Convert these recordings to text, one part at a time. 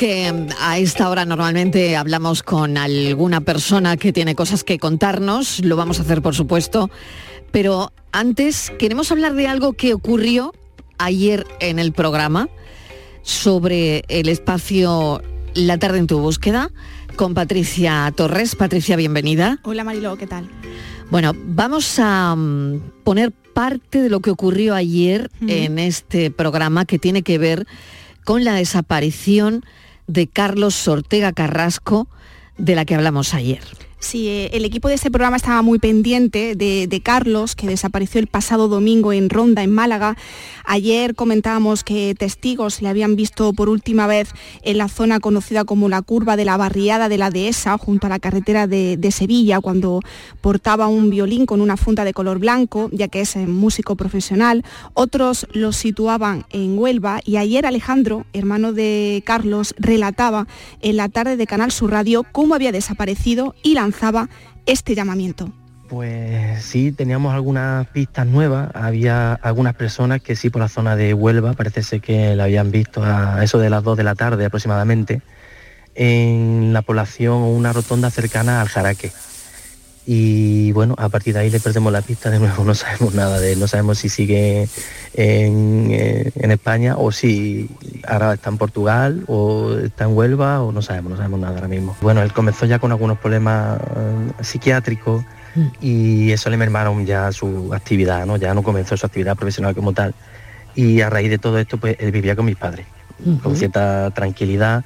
Que a esta hora normalmente hablamos con alguna persona que tiene cosas que contarnos, lo vamos a hacer por supuesto, pero antes queremos hablar de algo que ocurrió ayer en el programa sobre el espacio La tarde en tu búsqueda con Patricia Torres. Patricia, bienvenida. Hola Mariló, ¿qué tal? Bueno, vamos a mm, poner parte de lo que ocurrió ayer en este programa que tiene que ver con la desaparición de Carlos Ortega Carrasco, de la que hablamos ayer. Sí, eh, el equipo de este programa estaba muy pendiente de, Carlos, que desapareció el pasado domingo en Ronda, en Málaga. Ayer comentábamos que testigos le habían visto por última vez en la zona conocida como la curva de la barriada de la Dehesa, junto a la carretera de, Sevilla, cuando portaba un violín con una funda de color blanco, ya que es eh, músico profesional. Otros lo situaban en Huelva y ayer Alejandro, hermano de Carlos, relataba en la tarde de Canal Sur Radio cómo había desaparecido y la lanzaba este llamamiento. Pues sí, teníamos algunas pistas nuevas. Había algunas personas que sí por la zona de Huelva, parece ser que la habían visto a eso de las 2 de la tarde aproximadamente, en la población o una rotonda cercana al Jaraque. Y bueno, a partir de ahí le perdemos la pista de nuevo, no sabemos nada de él, no sabemos si sigue en, eh, en España o si ahora está en Portugal o está en Huelva o no sabemos, no sabemos nada ahora mismo. Bueno, él comenzó ya con algunos problemas eh, psiquiátricos y eso le mermaron ya su actividad, ¿no? Ya no comenzó su actividad profesional como tal. Y a raíz de todo esto, pues él vivía con mis padres, con cierta tranquilidad,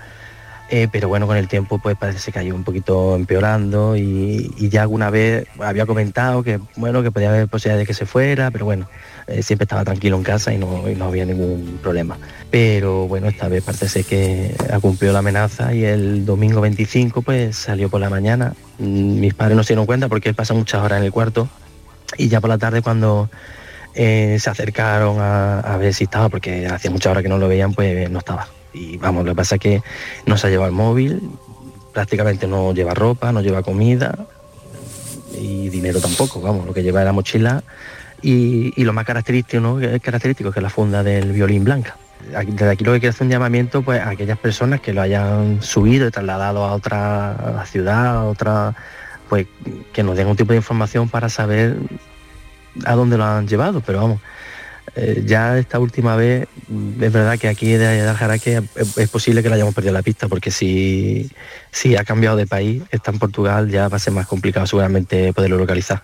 eh, pero bueno, con el tiempo pues parece que ha ido un poquito empeorando y, ya alguna vez había comentado que bueno, que podía haber posibilidad de que se fuera, pero bueno, eh, siempre estaba tranquilo en casa y no, no, había ningún problema. Pero bueno, esta vez parece que ha cumplido la amenaza y el domingo 25 pues salió por la mañana. Mm, mis padres no se dieron cuenta porque él pasa muchas horas en el cuarto y ya por la tarde cuando eh, se acercaron a, a ver si estaba, porque hacía muchas horas que no lo veían, pues no estaba y vamos, lo que pasa es que no se ha llevado el móvil, prácticamente no lleva ropa, no lleva comida y dinero tampoco, vamos, lo que lleva es la mochila y, lo más característico, es característico que es la funda del violín blanca. Desde aquí lo que quiero hacer un llamamiento pues, a aquellas personas que lo hayan subido y trasladado a otra ciudad, a otra, pues que nos den un tipo de información para saber a dónde lo han llevado, pero vamos, eh, ya esta última vez es verdad que aquí de, Aljaraque es, es, posible que le hayamos perdido la pista porque si, si ha cambiado de país, está en Portugal, ya va a ser más complicado seguramente poderlo localizar.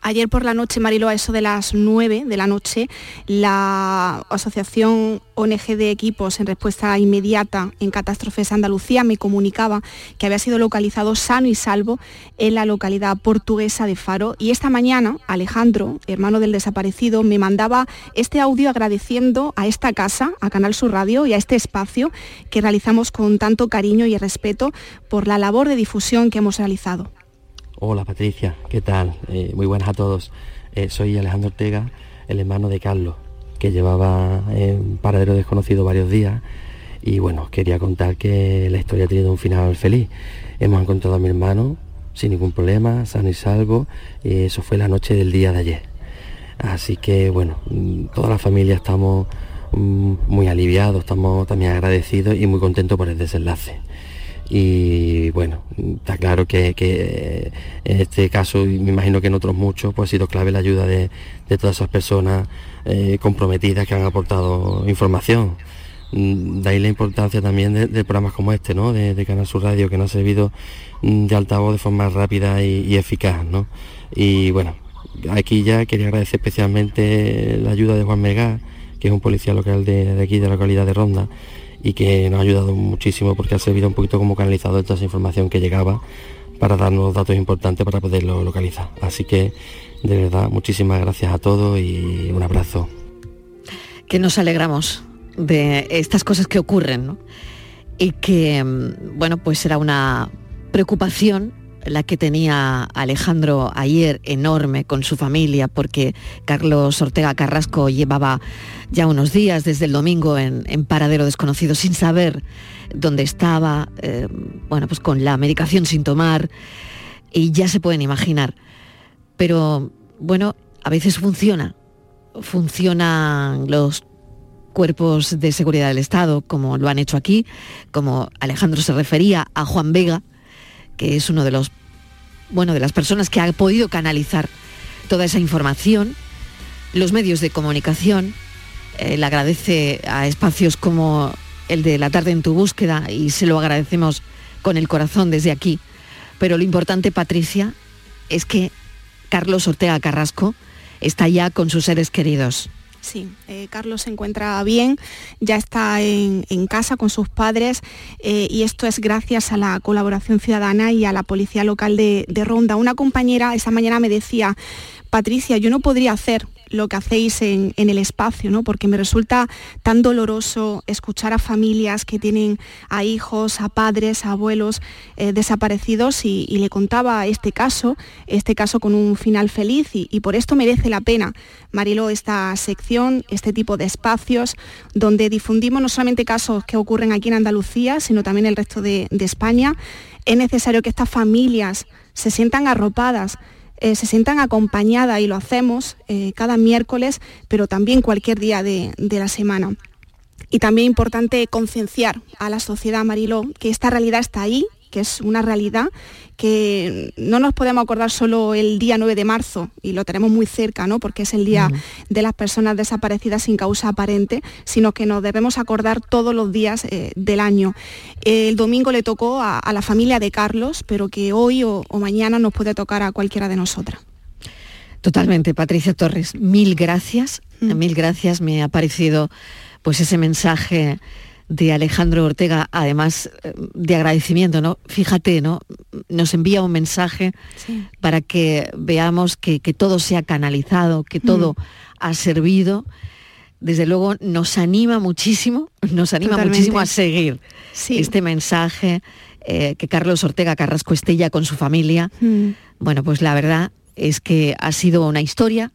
Ayer por la noche, Marilo, a eso de las 9 de la noche, la Asociación ONG de Equipos en Respuesta Inmediata en Catástrofes Andalucía me comunicaba que había sido localizado sano y salvo en la localidad portuguesa de Faro. Y esta mañana, Alejandro, hermano del desaparecido, me mandaba este audio agradeciendo a esta casa, a Canal Sur Radio y a este espacio que realizamos con tanto cariño y respeto por la labor de difusión que hemos realizado. Hola Patricia, ¿qué tal? Eh, muy buenas a todos. Eh, soy Alejandro Ortega, el hermano de Carlos, que llevaba en paradero desconocido varios días y bueno, quería contar que la historia ha tenido un final feliz. Hemos encontrado a mi hermano sin ningún problema, sano y salvo, y eso fue la noche del día de ayer. Así que bueno, toda la familia estamos mm, muy aliviados, estamos también agradecidos y muy contentos por el desenlace y bueno, está claro que, que, en este caso, y me imagino que en otros muchos, pues ha sido clave la ayuda de, de todas esas personas eh, comprometidas que han aportado información. De ahí la importancia también de, programas como este, ¿no? De, de, Canal Sur Radio, que nos ha servido de altavoz de forma rápida y, eficaz, ¿no? Y bueno, aquí ya quería agradecer especialmente la ayuda de Juan Megá, que es un policía local de aquí, de la localidad de Ronda, y que nos ha ayudado muchísimo porque ha servido un poquito como canalizador de toda esa información que llegaba para darnos datos importantes para poderlo localizar. Así que de verdad muchísimas gracias a todos y un abrazo. Que nos alegramos de estas cosas que ocurren. Y que, mm, bueno, pues era una preocupación la que tenía Alejandro ayer enorme con su familia, porque Carlos Ortega Carrasco llevaba ya unos días desde el domingo en, paradero desconocido sin saber dónde estaba, eh, bueno, pues con la medicación sin tomar, y ya se pueden imaginar. Pero bueno, a veces funciona, funcionan los cuerpos de seguridad del Estado, como lo han hecho aquí, como Alejandro se refería a Juan Vega, que es uno de los, bueno, de las personas que ha podido canalizar toda esa información, los medios de comunicación, eh, le agradece a espacios como el de La tarde en tu búsqueda y se lo agradecemos con el corazón desde aquí. Pero lo importante, Patricia, es que Carlos Ortega Carrasco está ya con sus seres queridos. Sí, eh, Carlos se encuentra bien, ya está en, casa con sus padres eh, y esto es gracias a la colaboración ciudadana y a la policía local de, de Ronda. Una compañera esa mañana me decía, Patricia, yo no podría hacer lo que hacéis en, el espacio, ¿no? porque me resulta tan doloroso escuchar a familias que tienen a hijos, a padres, a abuelos eh, desaparecidos y, le contaba este caso, este caso con un final feliz y, por esto merece la pena, Marilo, esta sección, este tipo de espacios donde difundimos no solamente casos que ocurren aquí en Andalucía, sino también el resto de España. Es necesario que estas familias se sientan arropadas eh, se sientan acompañadas y lo hacemos eh, cada miércoles, pero también cualquier día de, de la semana. Y también importante concienciar a la sociedad Mariló que esta realidad está ahí, que es una realidad que no nos podemos acordar solo el día 9 de marzo, y lo tenemos muy cerca, ¿no? porque es el día de las personas desaparecidas sin causa aparente, sino que nos debemos acordar todos los días eh, del año. El domingo le tocó a, la familia de Carlos, pero que hoy o, mañana nos puede tocar a cualquiera de nosotras. Totalmente, Patricia Torres, mil gracias, mil gracias, me ha parecido pues ese mensaje de Alejandro Ortega, además eh, de agradecimiento, ¿no? Fíjate, ¿no? Nos envía un mensaje para que veamos que, todo se ha canalizado, que todo mm. ha servido. Desde luego nos anima muchísimo, nos anima muchísimo a seguir este mensaje, eh, que Carlos Ortega Carrasco esté ya con su familia. Mm. Bueno, pues la verdad es que ha sido una historia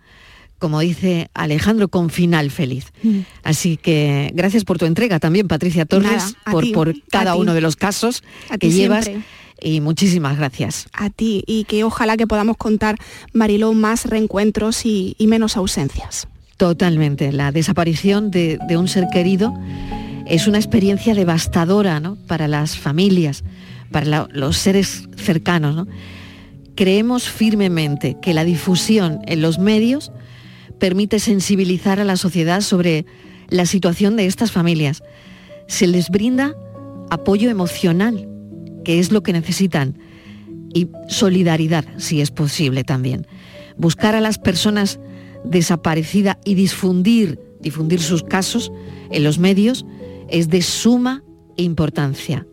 como dice Alejandro, con final feliz. Mm. Así que gracias por tu entrega también, Patricia Torres, por, por, cada uno de los casos que llevas. Y muchísimas gracias. A ti, y que ojalá que podamos contar, Mariló, más reencuentros y, menos ausencias. Totalmente. La desaparición de, un ser querido es una experiencia devastadora ¿no? para las familias, para los seres cercanos. Creemos firmemente que la difusión en los medios permite sensibilizar a la sociedad sobre la situación de estas familias. Se les brinda apoyo emocional, que es lo que necesitan, y solidaridad, si es posible también. Buscar a las personas desaparecidas y difundir, difundir sus casos en los medios es de suma importancia,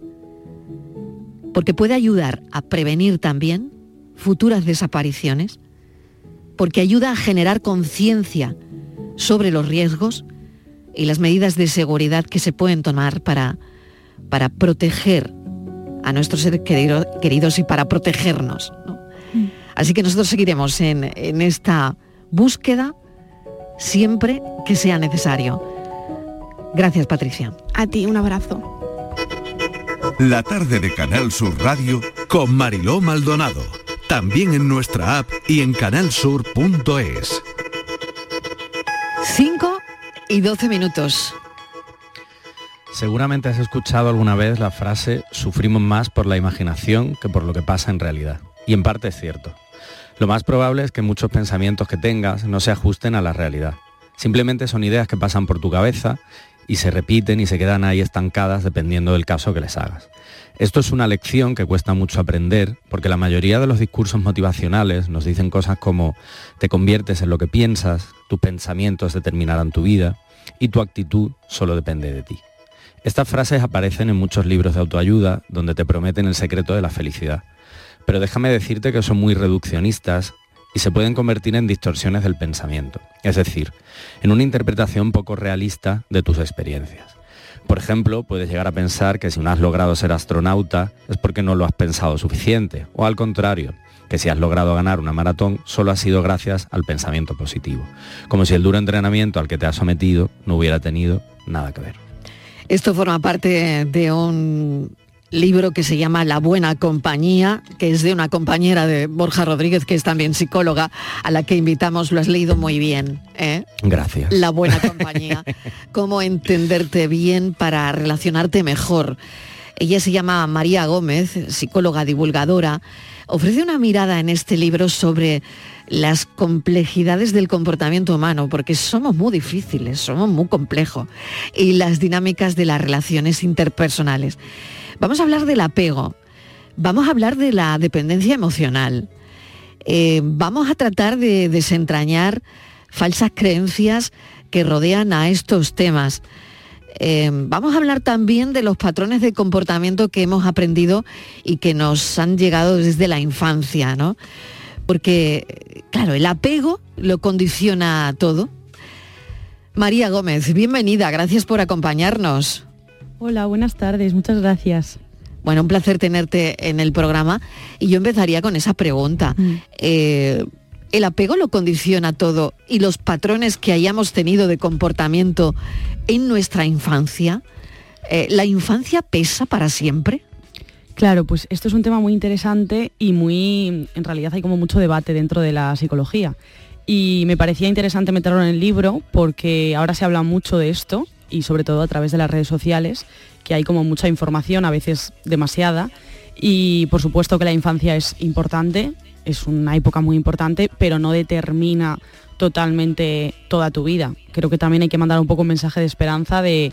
porque puede ayudar a prevenir también futuras desapariciones porque ayuda a generar conciencia sobre los riesgos y las medidas de seguridad que se pueden tomar para, para proteger a nuestros seres queridos y para protegernos. Mm. Así que nosotros seguiremos en, en esta búsqueda siempre que sea necesario. Gracias, Patricia. A ti, un abrazo. La tarde de Canal Sur Radio con Mariló Maldonado también en nuestra app y en canalsur.es. 5 y 12 minutos. Seguramente has escuchado alguna vez la frase sufrimos más por la imaginación que por lo que pasa en realidad. Y en parte es cierto. Lo más probable es que muchos pensamientos que tengas no se ajusten a la realidad. Simplemente son ideas que pasan por tu cabeza y se repiten y se quedan ahí estancadas dependiendo del caso que les hagas. Esto es una lección que cuesta mucho aprender porque la mayoría de los discursos motivacionales nos dicen cosas como te conviertes en lo que piensas, tus pensamientos determinarán tu vida y tu actitud solo depende de ti. Estas frases aparecen en muchos libros de autoayuda donde te prometen el secreto de la felicidad. Pero déjame decirte que son muy reduccionistas y se pueden convertir en distorsiones del pensamiento, es decir, en una interpretación poco realista de tus experiencias. Por ejemplo, puedes llegar a pensar que si no has logrado ser astronauta es porque no lo has pensado suficiente, o al contrario, que si has logrado ganar una maratón solo ha sido gracias al pensamiento positivo, como si el duro entrenamiento al que te has sometido no hubiera tenido nada que ver. Esto forma parte de un libro que se llama La Buena Compañía, que es de una compañera de Borja Rodríguez, que es también psicóloga, a la que invitamos, lo has leído muy bien. ¿eh? Gracias. La Buena Compañía. Cómo entenderte bien para relacionarte mejor. Ella se llama María Gómez, psicóloga divulgadora. Ofrece una mirada en este libro sobre las complejidades del comportamiento humano, porque somos muy difíciles, somos muy complejos, y las dinámicas de las relaciones interpersonales. Vamos a hablar del apego, vamos a hablar de la dependencia emocional, eh, vamos a tratar de desentrañar falsas creencias que rodean a estos temas. Eh, vamos a hablar también de los patrones de comportamiento que hemos aprendido y que nos han llegado desde la infancia, ¿no? Porque, claro, el apego lo condiciona todo. María Gómez, bienvenida, gracias por acompañarnos. Hola, buenas tardes, muchas gracias. Bueno, un placer tenerte en el programa y yo empezaría con esa pregunta. Mm. Eh, ¿El apego lo condiciona todo y los patrones que hayamos tenido de comportamiento en nuestra infancia? Eh, ¿La infancia pesa para siempre? Claro, pues esto es un tema muy interesante y muy, en realidad hay como mucho debate dentro de la psicología. Y me parecía interesante meterlo en el libro porque ahora se habla mucho de esto y sobre todo a través de las redes sociales, que hay como mucha información, a veces demasiada, y por supuesto que la infancia es importante, es una época muy importante, pero no determina totalmente toda tu vida. Creo que también hay que mandar un poco un mensaje de esperanza de,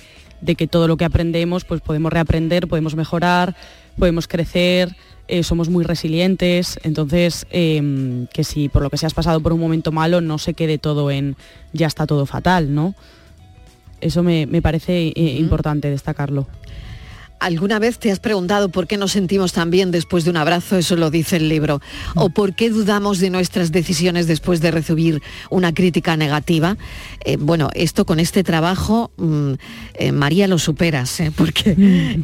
que todo lo que aprendemos pues podemos reaprender, podemos mejorar, podemos crecer, eh, somos muy resilientes, entonces em, que si por lo que se has pasado por un momento malo no se quede todo en ya está todo fatal, ¿no? Eso me, parece eh, importante destacarlo. ¿Alguna vez te has preguntado por qué nos sentimos tan bien después de un abrazo? Eso lo dice el libro. ¿O por qué dudamos de nuestras decisiones después de recibir una crítica negativa? Eh, bueno, esto con este trabajo, mm, eh, María, lo superas, porque,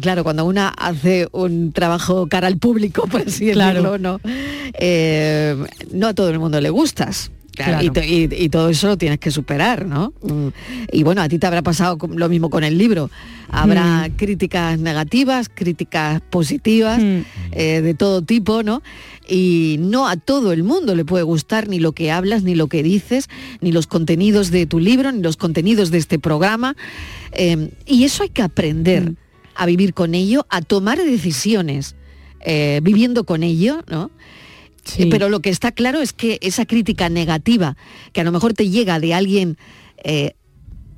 claro, cuando una hace un trabajo cara al público, por así decirlo, ¿no? no a todo el mundo le gustas. Y, todo eso lo tienes que superar, ¿no? Mm. Y bueno, a ti te habrá pasado lo mismo con el libro. Habrá mm. críticas negativas, críticas positivas, mm. eh, de todo tipo, ¿no? Y no a todo el mundo le puede gustar ni lo que hablas, ni lo que dices, ni los contenidos de tu libro, ni los contenidos de este programa. Em, y eso hay que aprender a vivir con ello, a tomar decisiones eh, viviendo con ello, ¿no? Eh, pero lo que está claro es que esa crítica negativa, que a lo mejor te llega de alguien eh,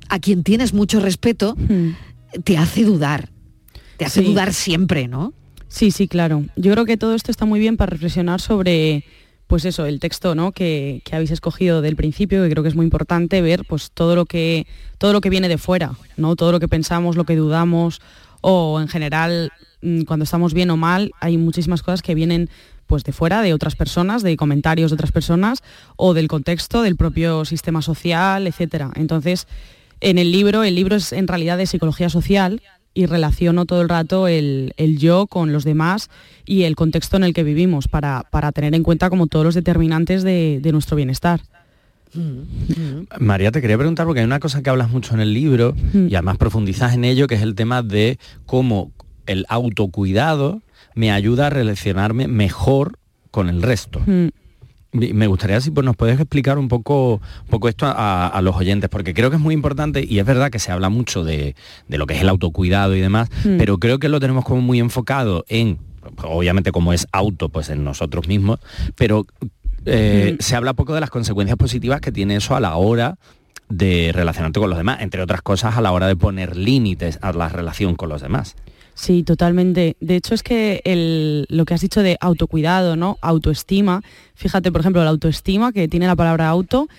a quien tienes mucho respeto, hmm. te hace dudar. Te hace dudar siempre, ¿no? Sí, sí, claro. Yo creo que todo esto está muy bien para reflexionar sobre, pues eso, el texto ¿no? que, habéis escogido del principio, que creo que es muy importante ver pues todo lo que, todo lo que viene de fuera, ¿no? Todo lo que pensamos, lo que dudamos, o en general, mm, cuando estamos bien o mal, hay muchísimas cosas que vienen pues de fuera, de otras personas, de comentarios de otras personas o del contexto del propio sistema social, etcétera. Entonces, en el libro, el libro es en realidad de psicología social y relaciono todo el rato el, yo con los demás y el contexto en el que vivimos para, tener en cuenta como todos los determinantes de, nuestro bienestar. Mm. María, te quería preguntar, porque hay una cosa que hablas mucho en el libro mm. y además profundizas en ello, que es el tema de cómo el autocuidado me ayuda a relacionarme mejor con el resto. Hmm. Me gustaría si pues, nos puedes explicar un poco, poco esto a, los oyentes, porque creo que es muy importante y es verdad que se habla mucho de, lo que es el autocuidado y demás, hmm. pero creo que lo tenemos como muy enfocado en, obviamente como es auto, pues en nosotros mismos, pero eh, se habla poco de las consecuencias positivas que tiene eso a la hora de relacionarte con los demás, entre otras cosas a la hora de poner límites a la relación con los demás. Sí, totalmente. De hecho, es que lo que has dicho de autocuidado, ¿no? Autoestima. Fíjate, por ejemplo, la autoestima, que tiene la palabra auto,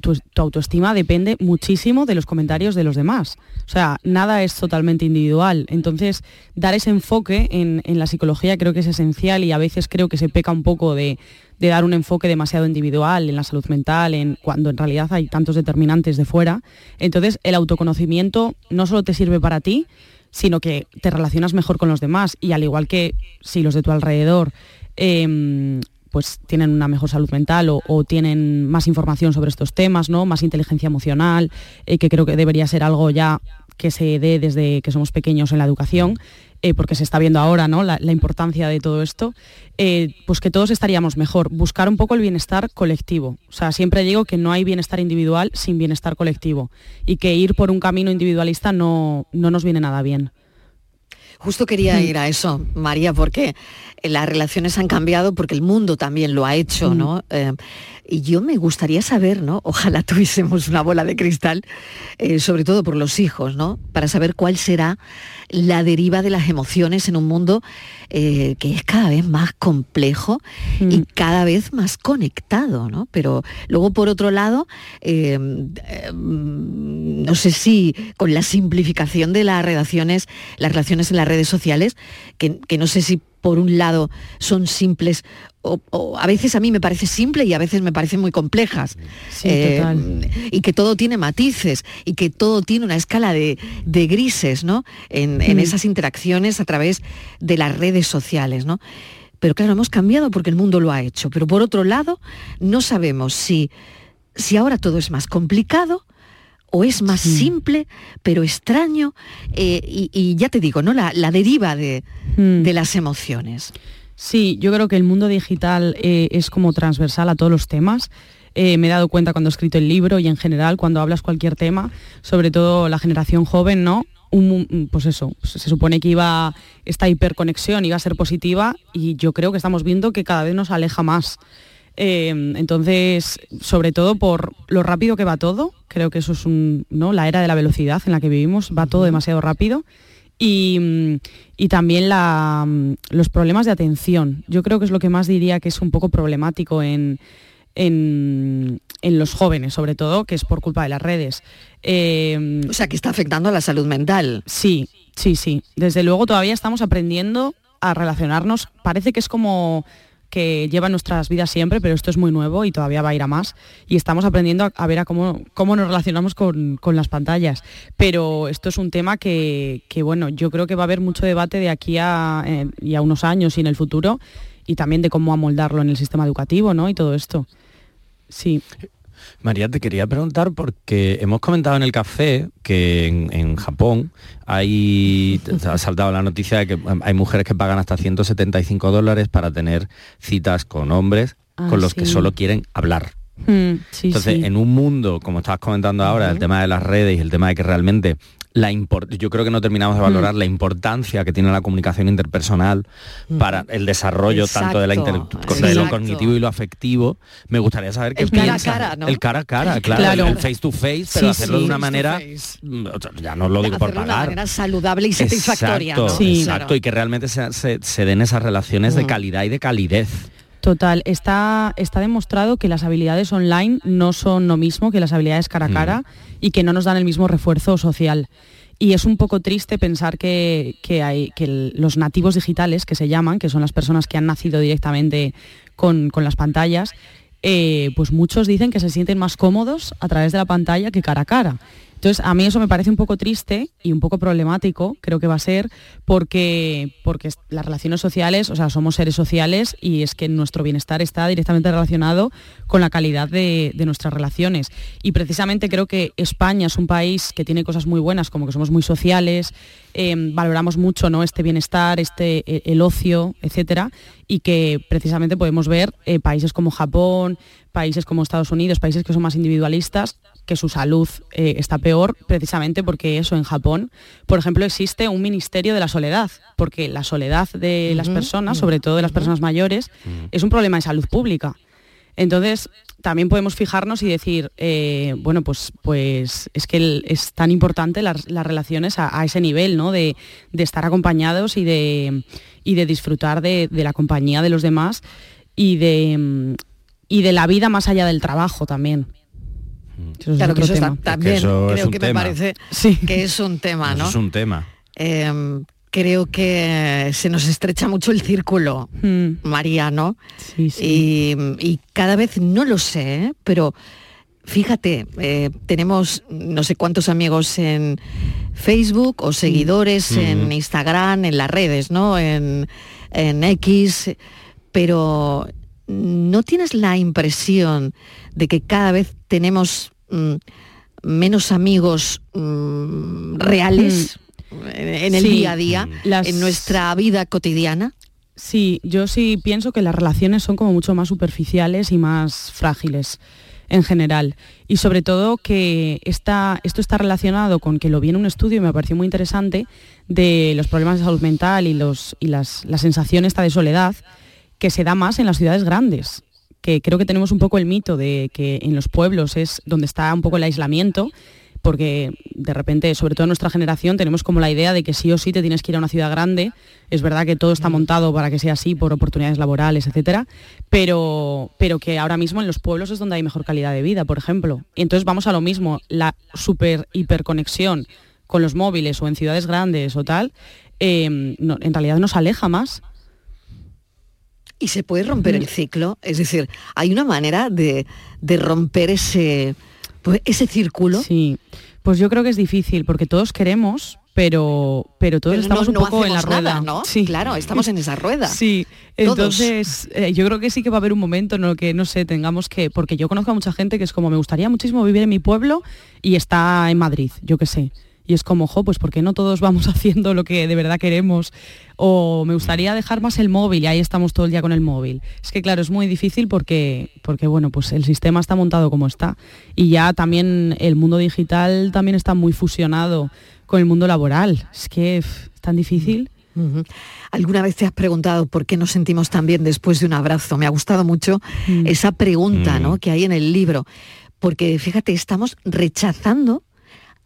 tu, autoestima depende muchísimo de los comentarios de los demás. O sea, nada es totalmente individual. Entonces, dar ese enfoque en, la psicología creo que es esencial y a veces creo que se peca un poco de, dar un enfoque demasiado individual en la salud mental, en, cuando en realidad hay tantos determinantes de fuera. Entonces, el autoconocimiento no solo te sirve para ti, sino que te relacionas mejor con los demás y al igual que si los de tu alrededor em, pues tienen una mejor salud mental o, tienen más información sobre estos temas, ¿no? Más inteligencia emocional, eh, que creo que debería ser algo ya que se dé desde que somos pequeños en la educación, eh, porque se está viendo ahora ¿no? la, importancia de todo esto, eh, pues que todos estaríamos mejor. Buscar un poco el bienestar colectivo. O sea, siempre digo que no hay bienestar individual sin bienestar colectivo y que ir por un camino individualista no, no nos viene nada bien. Justo quería ir a eso, María, porque las relaciones han cambiado, porque el mundo también lo ha hecho, ¿no? Eh, y yo me gustaría saber, ¿no? Ojalá tuviésemos una bola de cristal, eh, sobre todo por los hijos, ¿no? Para saber cuál será la deriva de las emociones en un mundo eh, que es cada vez más complejo y mm. cada vez más conectado, ¿no? Pero luego, por otro lado, em, em, no sé si con la simplificación de las relaciones, las relaciones en las redes sociales, que, que no sé si por un lado son simples o, a veces a mí me parece simple y a veces me parecen muy complejas. Eh, y que todo tiene matices y que todo tiene una escala de, grises ¿no? En, mm. esas interacciones a través de las redes sociales. ¿no? Pero claro, hemos cambiado porque el mundo lo ha hecho. Pero por otro lado, no sabemos si, si ahora todo es más complicado o es más simple, pero extraño, eh, y, ya te digo, ¿no? La, deriva de, mm. de las emociones. Sí, yo creo que el mundo digital eh, es como transversal a todos los temas. Eh, me he dado cuenta cuando he escrito el libro y en general cuando hablas cualquier tema, sobre todo la generación joven, ¿no? pues eso, se supone que iba esta hiperconexión iba a ser positiva y yo creo que estamos viendo que cada vez nos aleja más. Eh, entonces, sobre todo por lo rápido que va todo, creo que eso es un, ¿no? la era de la velocidad en la que vivimos, va todo demasiado rápido y, también los problemas de atención. Yo creo que es lo que más diría que es un poco problemático en, en, los jóvenes, sobre todo, que es por culpa de las redes. Eh, o sea, que está afectando a la salud mental. Sí, sí, sí. Desde luego todavía estamos aprendiendo a relacionarnos. Parece que es como que lleva nuestras vidas siempre, pero esto es muy nuevo y todavía va a ir a más. Y estamos aprendiendo a, ver a cómo, cómo nos relacionamos con, las pantallas. Pero esto es un tema que, bueno, yo creo que va a haber mucho debate de aquí a, y a unos años y en el futuro, y también de cómo amoldarlo en el sistema educativo, ¿no? Y todo esto. Sí. María, te quería preguntar porque hemos comentado en el café que en, Japón hay, ha saltado la noticia de que hay mujeres que pagan hasta 175 dólares para tener citas con hombres ah, con los que solo quieren hablar. Mm, Entonces, en un mundo, como estabas comentando ahora, el tema de las redes y el tema de que realmente la yo creo que no terminamos de valorar mm. la importancia que tiene la comunicación interpersonal mm. para el desarrollo tanto de, la lo cognitivo y lo afectivo. Me gustaría saber qué el cara a cara, El cara a cara, claro, el face to face, pero hacerlo de una manera, ya no lo digo por pagar. De una manera saludable y satisfactoria. Exacto, exacto y que realmente se, den esas relaciones de calidad y de calidez. Total, está, está demostrado que las habilidades online no son lo mismo que las habilidades cara a cara mm. y que no nos dan el mismo refuerzo social. Y es un poco triste pensar que, hay, que los nativos digitales, que se llaman, que son las personas que han nacido directamente con, las pantallas, eh, pues muchos dicen que se sienten más cómodos a través de la pantalla que cara a cara. Entonces, a mí eso me parece un poco triste y un poco problemático, creo que va a ser, porque, porque las relaciones sociales, o sea, somos seres sociales y es que nuestro bienestar está directamente relacionado con la calidad de, nuestras relaciones. Y precisamente creo que España es un país que tiene cosas muy buenas, como que somos muy sociales, em, valoramos mucho ¿no? este bienestar, este, e, el ocio, etcétera, y que precisamente podemos ver eh, países como Japón, países como Estados Unidos, países que son más individualistas, que su salud eh, está peor precisamente porque eso en Japón, por ejemplo, existe un ministerio de la soledad, porque la soledad de las personas, sobre todo de las personas mayores, es un problema de salud pública. Entonces, también podemos fijarnos y decir, eh, bueno, pues, pues es que es tan importante las, relaciones a, ese nivel, ¿no? De, estar acompañados y de, y de disfrutar de, de, la compañía de los demás y de, y de la vida más allá del trabajo también. claro que eso también creo que me parece que es un tema, ¿no? es un tema. Em, creo que se nos estrecha mucho el círculo, mm. María, ¿no? Sí, sí. Y, cada vez no lo sé, ¿eh? pero fíjate, eh, tenemos no sé cuántos amigos en Facebook o seguidores mm. en Instagram, en las redes, ¿no? En, en X, pero ¿no tienes la impresión de que cada vez tenemos mm, menos amigos mm, reales en, el día a día, en nuestra vida cotidiana? Sí, yo sí pienso que las relaciones son como mucho más superficiales y más frágiles en general. Y sobre todo que esto está relacionado con que lo vi en un estudio y me pareció muy interesante de los problemas de salud mental y, los, y las, la sensación esta de soledad que se da más en las ciudades grandes que creo que tenemos un poco el mito de que en los pueblos es donde está un poco el aislamiento, porque de repente, sobre todo en nuestra generación, tenemos como la idea de que sí o sí te tienes que ir a una ciudad grande. Es verdad que todo está montado para que sea así, por oportunidades laborales, etcétera, pero, pero que ahora mismo en los pueblos es donde hay mejor calidad de vida, por ejemplo. Y entonces vamos a lo mismo, la super hiperconexión con los móviles o en ciudades grandes o tal, eh, en realidad nos aleja más y se puede romper el ciclo. Es decir, hay una manera de, romper ese, pues, ese círculo. Sí, pues yo creo que es difícil porque todos queremos, pero, pero todos estamos un poco en la rueda. ¿no? Sí. Claro, estamos en esa rueda. Sí, entonces eh, yo creo que sí que va a haber un momento en el que, no sé, tengamos que, porque yo conozco a mucha gente que es como, me gustaría muchísimo vivir en mi pueblo y está en Madrid, yo qué sé y es como, jo, pues porque no todos vamos haciendo lo que de verdad queremos? O me gustaría dejar más el móvil y ahí estamos todo el día con el móvil. Es que claro, es muy difícil porque, porque bueno, pues el sistema está montado como está. Y ya también el mundo digital también está muy fusionado con el mundo laboral. Es que es tan difícil. ¿Alguna vez te has preguntado por qué nos sentimos tan bien después de un abrazo? Me ha gustado mucho mm. esa pregunta ¿no? Mm. que hay en el libro, porque fíjate, estamos rechazando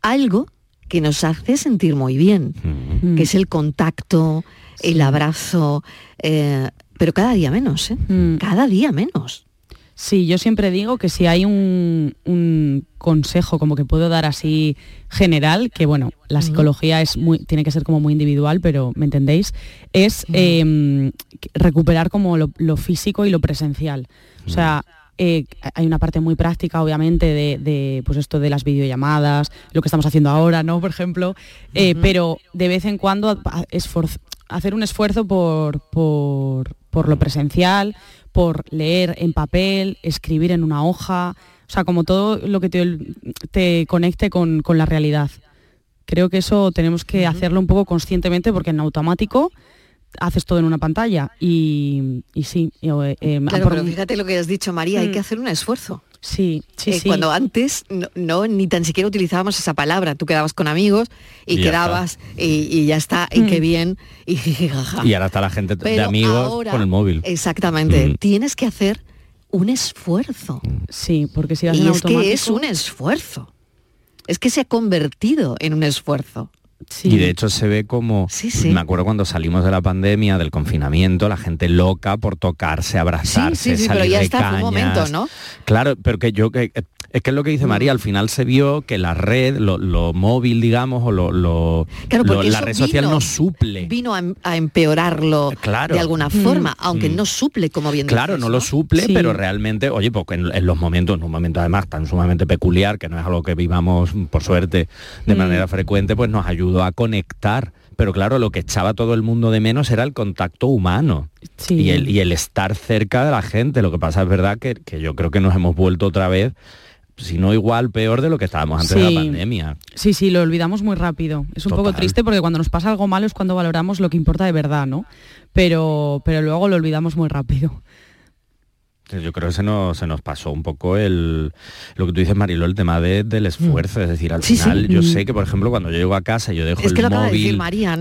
algo que nos hace sentir muy bien, mm. que es el contacto, el abrazo, eh, pero cada día menos, ¿eh? Mm. cada día menos. Sí, yo siempre digo que si hay un, consejo como que puedo dar así general, que bueno, la psicología es muy, tiene que ser como muy individual, pero me entendéis, es em, recuperar como lo, lo, físico y lo presencial. O sea, eh, hay una parte muy práctica, obviamente, de, pues esto de las videollamadas, lo que estamos haciendo ahora, ¿no? Por ejemplo, eh, pero de vez en cuando hacer un esfuerzo por, por, lo presencial, por leer en papel, escribir en una hoja, o sea, como todo lo que te, conecte con, la realidad. Creo que eso tenemos que hacerlo un poco conscientemente porque en automático haces todo en una pantalla y, sí. Eh, eh, claro, pero fíjate lo que has dicho, María, hay mm. que hacer un esfuerzo. Sí, sí, eh, Cuando antes no, ni tan siquiera utilizábamos esa palabra. Tú quedabas con amigos y, quedabas y, ya está, y qué mm. bien, y Y ahora está la gente de amigos con el móvil. Exactamente. Mm. Tienes que hacer un esfuerzo. Sí, porque si vas y es que es un esfuerzo. Es que se ha convertido en un esfuerzo. Y de hecho se ve como, me acuerdo cuando salimos de la pandemia, del confinamiento, la gente loca por tocarse, abrazarse, salir pero ya está un momento, ¿no? Claro, pero que yo que es que es lo que dice María, al final se vio que la red, lo, móvil, digamos, o lo, la red social no suple. Vino a, empeorarlo de alguna mm. forma, aunque mm. no suple, como bien Claro, no lo suple, pero realmente, oye, porque en, los momentos, en un momento además tan sumamente peculiar, que no es algo que vivamos, por suerte, de mm. manera frecuente, pues nos ayudó a conectar pero claro, lo que echaba todo el mundo de menos era el contacto humano y, el, y el estar cerca de la gente. Lo que pasa es verdad que, que yo creo que nos hemos vuelto otra vez si no igual, peor de lo que estábamos antes de la pandemia. Sí, sí, lo olvidamos muy rápido. Es un poco triste porque cuando nos pasa algo malo es cuando valoramos lo que importa de verdad, ¿no? Pero, pero luego lo olvidamos muy rápido. Yo creo que se nos, se nos pasó un poco el, lo que tú dices, Marilo, el tema del esfuerzo. Mm. Es decir, al final yo sé que, por ejemplo, cuando yo llego a casa, yo dejo el móvil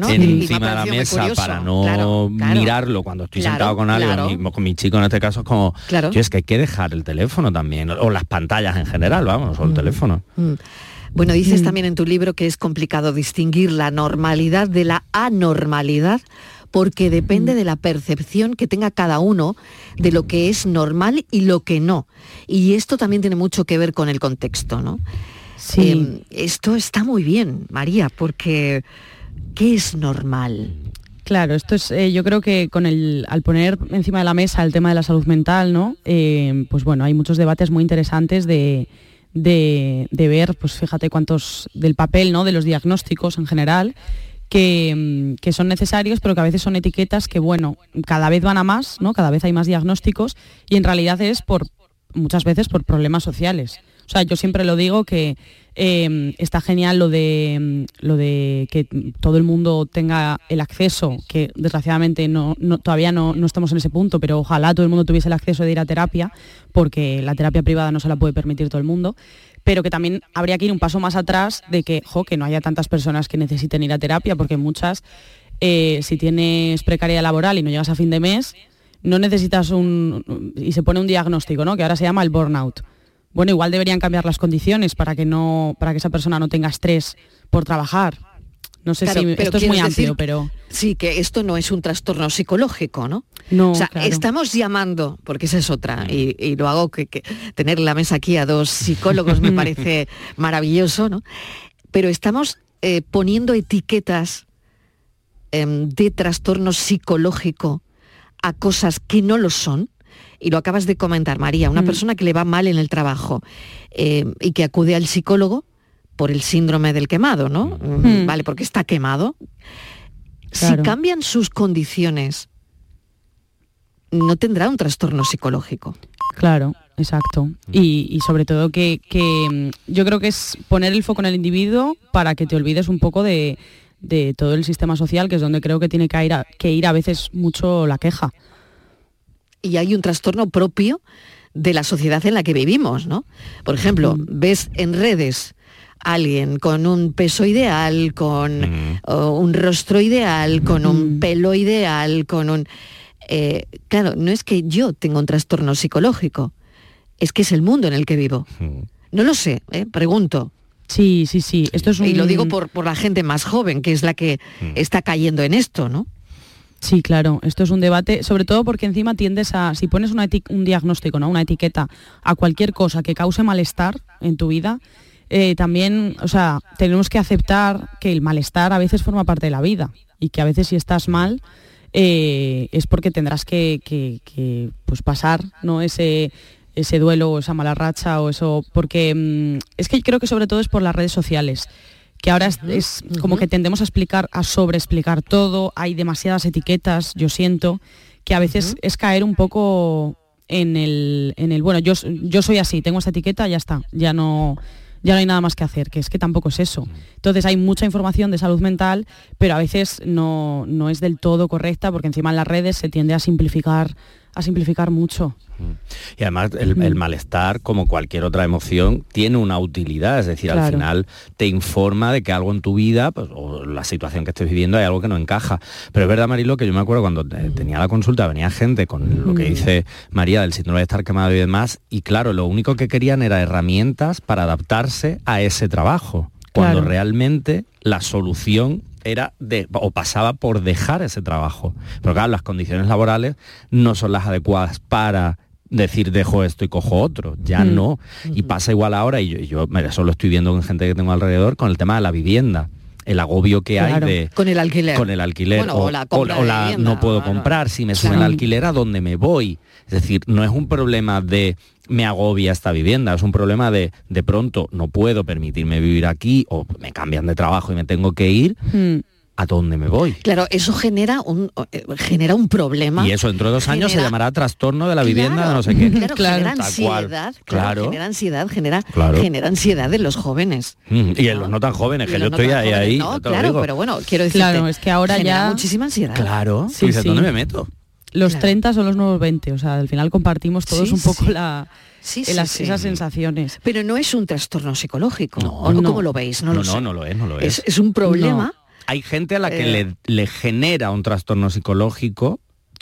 encima de la mesa para no mirarlo cuando estoy sentado con alguien, con mi chico en este caso, es como, yo es que hay que dejar el teléfono también, o las pantallas en general, vamos, o el mm. teléfono. Mm. Bueno, dices también en tu libro que es complicado distinguir la normalidad de la anormalidad porque depende de la percepción que tenga cada uno de lo que es normal y lo que no. Y esto también tiene mucho que ver con el contexto, ¿no? Sí. Em, esto está muy bien, María, porque ¿qué es normal? Claro, esto es, eh, yo creo que con el, al poner encima de la mesa el tema de la salud mental, ¿no? Eh, pues bueno, hay muchos debates muy interesantes de, de, de ver, pues fíjate cuántos del papel, ¿no? De los diagnósticos en general, que, mm, que, son necesarios, pero que a veces son etiquetas que, bueno, cada vez van a más, ¿no? Cada vez hay más diagnósticos y en realidad es por muchas veces por problemas sociales. O sea, yo siempre lo digo que eh, está genial lo de, lo de que todo el mundo tenga el acceso, que desgraciadamente no, no, todavía no, no, estamos en ese punto, pero ojalá todo el mundo tuviese el acceso de ir a terapia, porque la terapia privada no se la puede permitir todo el mundo pero que también habría que ir un paso más atrás de que, jo, que no haya tantas personas que necesiten ir a terapia, porque muchas, eh, si tienes precariedad laboral y no llegas a fin de mes, no necesitas un... y se pone un diagnóstico, ¿no? Que ahora se llama el burnout bueno, igual deberían cambiar las condiciones para que no, para que esa persona no tenga estrés por trabajar. No sé claro, si esto es muy amplio, decir, pero sí que esto no es un trastorno psicológico, ¿no? No, o sea, claro. estamos llamando, porque esa es otra, y, y lo hago que, que, tener la mesa aquí a dos psicólogos me parece maravilloso, ¿no? Pero estamos eh, poniendo etiquetas eh, de trastorno psicológico a cosas que no lo son y lo acabas de comentar, María, una mm. persona que le va mal en el trabajo eh, y que acude al psicólogo por el síndrome del quemado, ¿no? Mm. Vale, porque está quemado. Claro. Si cambian sus condiciones, no tendrá un trastorno psicológico. Claro, exacto. Y, y sobre todo que, que, yo creo que es poner el foco en el individuo para que te olvides un poco de, de todo el sistema social, que es donde creo que tiene que ir a, que ir a veces mucho la queja y hay un trastorno propio de la sociedad en la que vivimos, ¿no? Por ejemplo, mm. ves en redes alguien con un peso ideal, con mm. un rostro ideal, con mm. un pelo ideal, con un... Eh, claro, no es que yo tenga un trastorno psicológico, es que es el mundo en el que vivo. No lo sé, ¿eh? pregunto. Sí, sí, sí. Esto es un... Y lo digo por, por la gente más joven, que es la que está cayendo en esto, ¿no? Sí, claro, esto es un debate, sobre todo porque encima tiendes a, si pones una un diagnóstico, ¿no? una etiqueta a cualquier cosa que cause malestar en tu vida, eh, también, o sea, tenemos que aceptar que el malestar a veces forma parte de la vida y que a veces si estás mal eh, es porque tendrás que, que, que, pues pasar ¿no? ese, ese duelo o esa mala racha o eso, porque mmm, es que creo que sobre todo es por las redes sociales que ahora es, es, como que tendemos a explicar, a sobreexplicar todo, hay demasiadas etiquetas, yo siento, que a veces es caer un poco en el, en el bueno, yo, yo soy así, tengo esa etiqueta, ya está, ya no, ya no hay nada más que hacer, que es que tampoco es eso. Entonces hay mucha información de salud mental, pero a veces no, no es del todo correcta, porque encima en las redes se tiende a simplificar, a simplificar mucho. Y además el, el, malestar, como cualquier otra emoción, tiene una utilidad, es decir, claro. al final te informa de que algo en tu vida, pues, o la situación que estés viviendo, hay algo que no encaja. Pero es verdad, Marilo, que yo me acuerdo cuando tenía la consulta, venía gente con lo que dice María del síndrome de estar quemado y demás, y claro, lo único que querían era herramientas para adaptarse a ese trabajo, cuando claro. realmente la solución era de, o pasaba por dejar ese trabajo. Pero claro, las condiciones laborales no son las adecuadas para decir dejo esto y cojo otro, ya mm. no. Y pasa igual ahora, y yo, yo eso lo estoy viendo con gente que tengo alrededor, con el tema de la vivienda el agobio que claro. hay de con el alquiler con el alquiler bueno, o, o, la, o, o la vivienda, no puedo claro. comprar si me suben claro. el alquiler a dónde me voy es decir no es un problema de me agobia esta vivienda es un problema de de pronto no puedo permitirme vivir aquí o me cambian de trabajo y me tengo que ir Hmm. mm. a dónde me voy. Claro, eso genera un eh, genera un problema. Y eso dentro de dos genera... años se llamará trastorno de la vivienda claro, de no sé qué. Claro, claro. genera ansiedad, claro, genera ansiedad, genera, genera ansiedad en los jóvenes. Mm, y en los no tan jóvenes, que yo estoy ahí, ahí. No, claro, pero bueno, quiero decir. Claro, es que ahora ya. muchísima ansiedad. Claro, sí, dices, sí. ¿dónde me meto? Los claro. 30 son los nuevos 20, o sea, al final compartimos todos sí, un poco sí. la. Sí, sí, las, esas sensaciones. Pero no es un trastorno psicológico. No, ¿O no, ¿Cómo lo veis? No, no, lo no, sé. no, lo es, no lo es. Es, es un problema hay gente a la que eh, le, le, genera un trastorno psicológico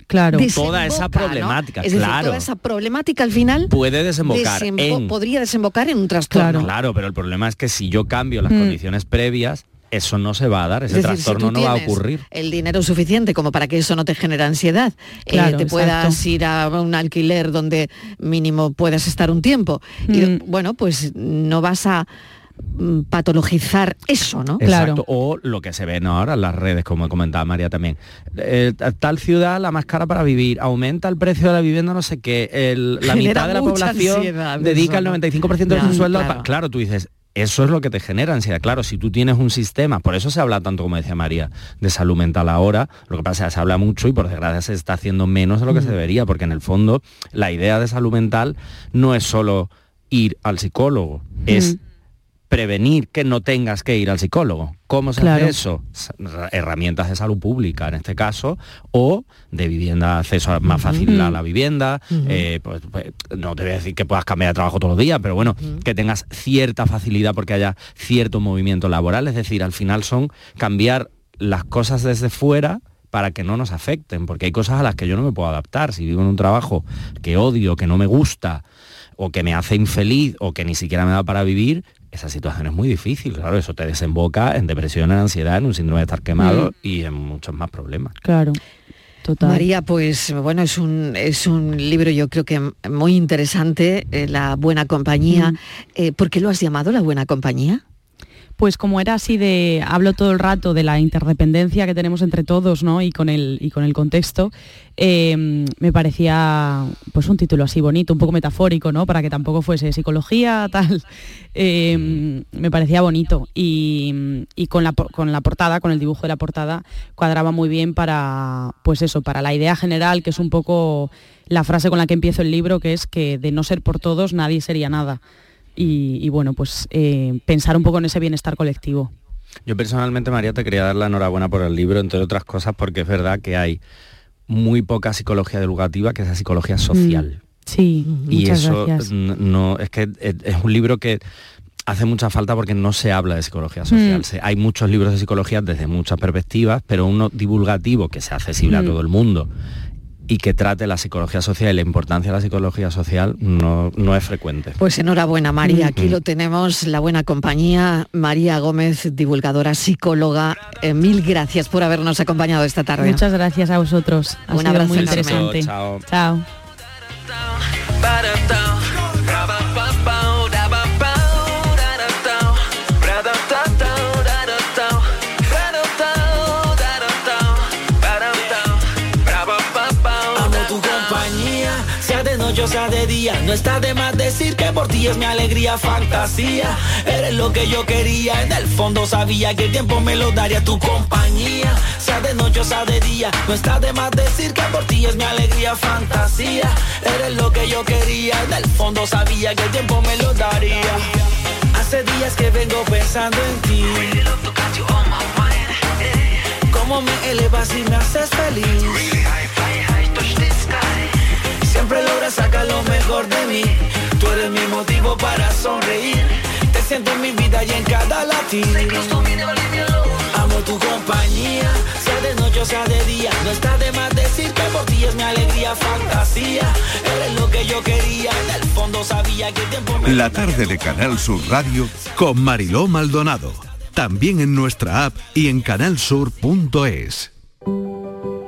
claro toda esa problemática ¿no? es decir, claro toda esa problemática al final puede desembocar desembo en podría desembocar en un trastorno claro, claro pero el problema es que si yo cambio las mm. condiciones previas eso no se va a dar, ese Es decir, si trastorno no va a ocurrir. El dinero suficiente como para que eso no te genere ansiedad, eh, Claro, te puedas ir a un alquiler donde mínimo puedas estar un tiempo. Y Mm. bueno, pues no vas a mm, patologizar eso, ¿no? Exacto. O lo que se ve ¿no? ahora en las redes, como comentaba María también. Eh, tal ciudad la más cara para vivir, aumenta el precio de la vivienda, no sé qué, el- la Genera mitad de la población ansiedad dedica eso, el ¿no? 95% de Ya, su sueldo. claro. Claro, tú dices, eso es lo que te genera ansiedad. Claro, si tú tienes un sistema, por eso se habla tanto, como decía María, de salud mental ahora, lo que pasa es que se habla mucho y por desgracia se está haciendo menos de lo que se debería, porque en el fondo la idea de salud mental no es solo ir al psicólogo, es prevenir que no tengas que ir al psicólogo. ¿Cómo se Claro. hace eso? Herramientas de salud pública en este caso, o de vivienda, acceso a- más fácil a la vivienda. eh, pues, pues, no te voy a decir que puedas cambiar de trabajo todos los días, pero bueno, que tengas cierta facilidad porque haya cierto movimiento laboral. Es decir, al final son cambiar las cosas desde fuera para que no nos afecten, porque hay cosas a las que yo no me puedo adaptar. Si vivo en un trabajo que odio, que no me gusta, o que me hace infeliz, o que ni siquiera me da para vivir, esa situación es muy difícil. Claro, eso te desemboca en depresión, en ansiedad, en un síndrome de estar quemado y en muchos más problemas. Claro. Total. María, pues bueno, es un, es un libro yo creo que muy interesante, eh, La Buena Compañía. Mm. Eh, ¿Por qué lo has llamado La Buena Compañía? Pues como era así de, hablo todo el rato de la interdependencia que tenemos entre todos, ¿no? Y con el, y con el contexto, eh, me parecía pues un título así bonito, un poco metafórico, ¿no? Para que tampoco fuese psicología, tal. Eh, me parecía bonito. Y, y con, la, con la portada, con el dibujo de la portada, cuadraba muy bien para, pues eso, para la idea general, que es un poco la frase con la que empiezo el libro, que es que de no ser por todos nadie sería nada y, y bueno, pues eh, pensar un poco en ese bienestar colectivo. Yo personalmente, María, te quería dar la enhorabuena por el libro, entre otras cosas, porque es verdad que hay muy poca psicología divulgativa, que es la psicología social. Sí, y muchas eso gracias. no es que es, es un libro que hace mucha falta porque no se habla de psicología social. Mm. Se- hay muchos libros de psicología desde muchas perspectivas, pero uno divulgativo que sea accesible a Mm. todo el mundo y que trate la psicología social y la importancia de la psicología social no, no es frecuente. Pues enhorabuena, María. Aquí Mm. lo tenemos, La Buena Compañía. María Gómez, divulgadora, psicóloga. Eh, mil gracias por habernos acompañado esta tarde. Muchas gracias a vosotros. Ha Un sido abrazo muy interesante. Chao. Chao. Sea de día. No está de más decir que por ti es mi alegría, fantasía. Eres lo que yo quería, en el fondo sabía que el tiempo me lo daría tu compañía. Sea de noche o sea de día, no está de más decir que por ti es mi alegría, fantasía. Eres lo que yo quería, en el fondo sabía que el tiempo me lo daría. Hace días que vengo pensando en ti. Cómo me elevas y me haces feliz. Siempre logras sacar lo mejor de mí. Tú eres mi motivo para sonreír. Te siento en mi vida y en cada latir. Amo tu compañía, sea de noche o sea de día. No está de más decir que por ti es mi alegría, fantasía. Eres lo que yo quería, en el fondo sabía que el tiempo me La tarde de Canal Sur Radio con Mariló Maldonado. También en nuestra app y en canalsur.es.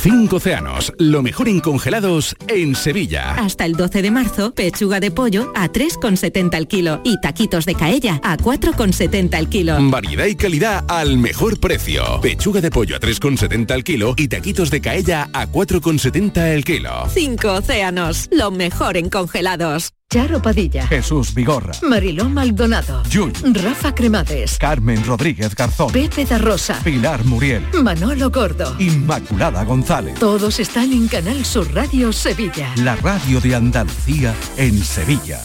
Cinco océanos, lo mejor en congelados en Sevilla. Hasta el 12 de marzo, pechuga de pollo a 3,70 el kilo y taquitos de caella a 4,70 el kilo. Variedad y calidad al mejor precio. Pechuga de pollo a 3,70 el kilo y taquitos de caella a 4,70 el kilo. Cinco océanos, lo mejor en congelados. Charo Padilla, Jesús Vigorra, Mariló Maldonado, Yuyu, Rafa Cremades, Carmen Rodríguez Garzón, Pepe da Rosa, Pilar Muriel, Manolo Gordo, Inmaculada González. Todos están en Canal Sur Radio Sevilla. La radio de Andalucía en Sevilla.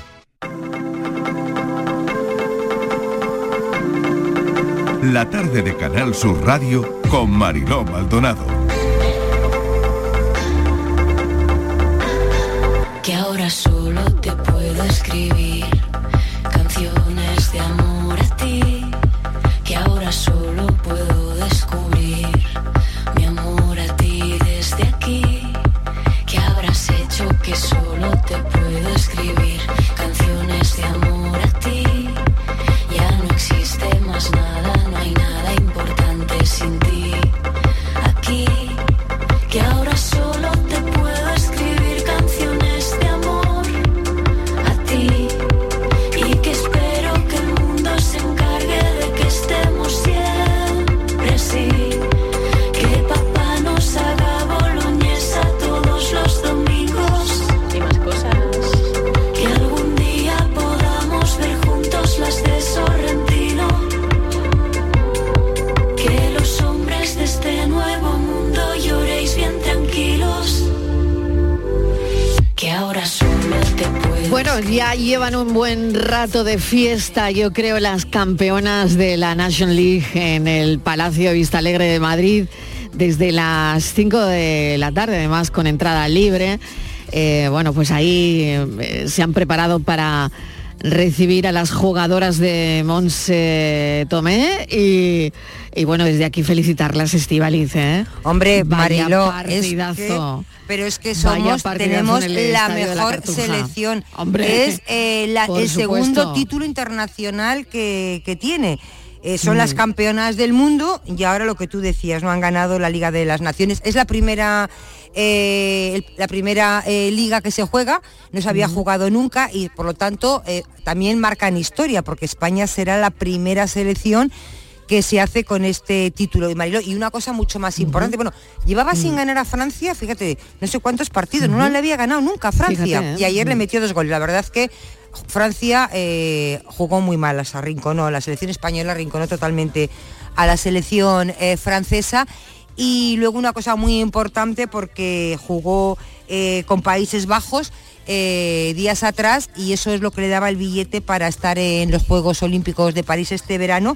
La tarde de Canal Sur Radio con Mariló Maldonado. Que ahora solo te puedo escribir llevan un buen rato de fiesta, yo creo, las campeonas de la National League en el Palacio Vista Alegre de Madrid desde las 5 de la tarde, además con entrada libre. Eh, bueno, pues ahí eh, se han preparado para recibir a las jugadoras de Monse Tomé y, y bueno, desde aquí felicitarlas, Estivaliz, ¿eh? Hombre, Vaya Mariló, es que- pero es que somos, tenemos la mejor selección. Hombre, es eh, la- el segundo título internacional que, que tiene. Eh, son Mm. las campeonas del mundo y ahora lo que tú decías, no han ganado la Liga de las Naciones. Es la primera, eh, la primera eh, liga que se juega, no se había jugado nunca y por lo tanto también marcan historia porque España será la primera selección que se hace con este título de Mariló. Y una cosa mucho más importante, bueno, llevaba Mm. sin ganar a Francia, fíjate, no sé cuántos partidos, no le había ganado nunca a Francia. Fíjate, ¿eh? Y ayer le Mm. metió dos goles. La verdad es que Francia eh, jugó muy mal, las arrinconó, la selección española arrinconó totalmente a la selección eh, francesa. Y luego una cosa muy importante porque jugó con Países Bajos eh, días atrás y eso es lo que le daba el billete para estar en los Juegos Olímpicos de París este verano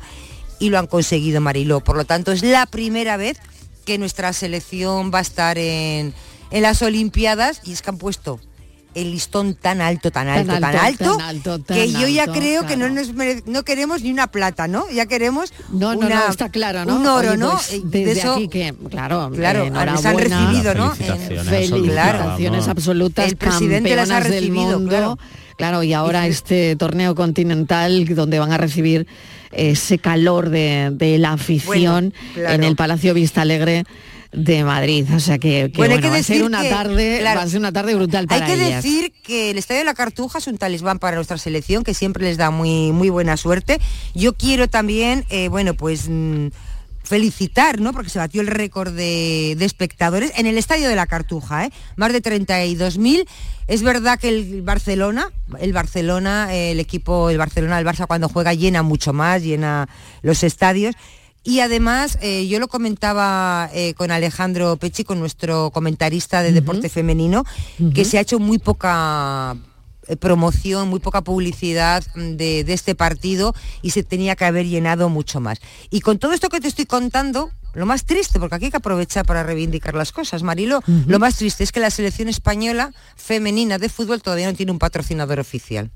y lo han conseguido Mariló. Por lo tanto, es la primera vez que nuestra selección va a estar en, en las Olimpiadas y es que han puesto el listón tan alto, tan alto, tan alto, tan alto, tan que yo ya alto, creo que no, nos no queremos ni una plata, ¿no? Ya queremos No, no, una- no, está claro, ¿no? un oro, Oye, ¿no? pues, desde de eso- aquí que, claro, Claro, eh, han recibido, ¿no? Felicitaciones, absolutas, El presidente las ha recibido, mundo. claro. Claro, y ahora este torneo continental donde van a recibir ese calor de, de la afición Bueno, claro. en el Palacio Vista Alegre de Madrid. O sea que, que, Bueno, hay que va a ser una que, tarde, claro, va a ser una tarde brutal Hay para que ellas. decir que el Estadio de la Cartuja es un talismán para nuestra selección que siempre les da muy, muy buena suerte. Yo quiero también, eh, bueno, pues mm, felicitar, ¿no? Porque se batió el récord de, de espectadores en el Estadio de la Cartuja, ¿eh? Más de 32.000. Es verdad que el Barcelona, el Barcelona, el equipo, el Barcelona, el Barça cuando juega llena mucho más, llena los estadios. Y además, eh, yo lo comentaba eh, con Alejandro Pechi, con nuestro comentarista de deporte femenino, que se ha hecho muy poca promoción, muy poca publicidad mm, de, de este partido y se tenía que haber llenado mucho más. Y con todo esto que te estoy contando, lo más triste, porque aquí hay que aprovechar para reivindicar las cosas, Marilo, lo más triste es que la selección española femenina de fútbol todavía no tiene un patrocinador oficial.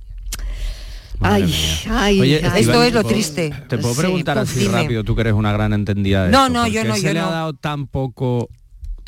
Ay, ay, Oye, ay. Estivali, Esto es lo ¿te puedo- triste. Te puedo preguntar pues así dime. rápido, tú que eres una gran entendida de No, esto, no, ¿por yo qué no, se yo le ha no. dado tan poco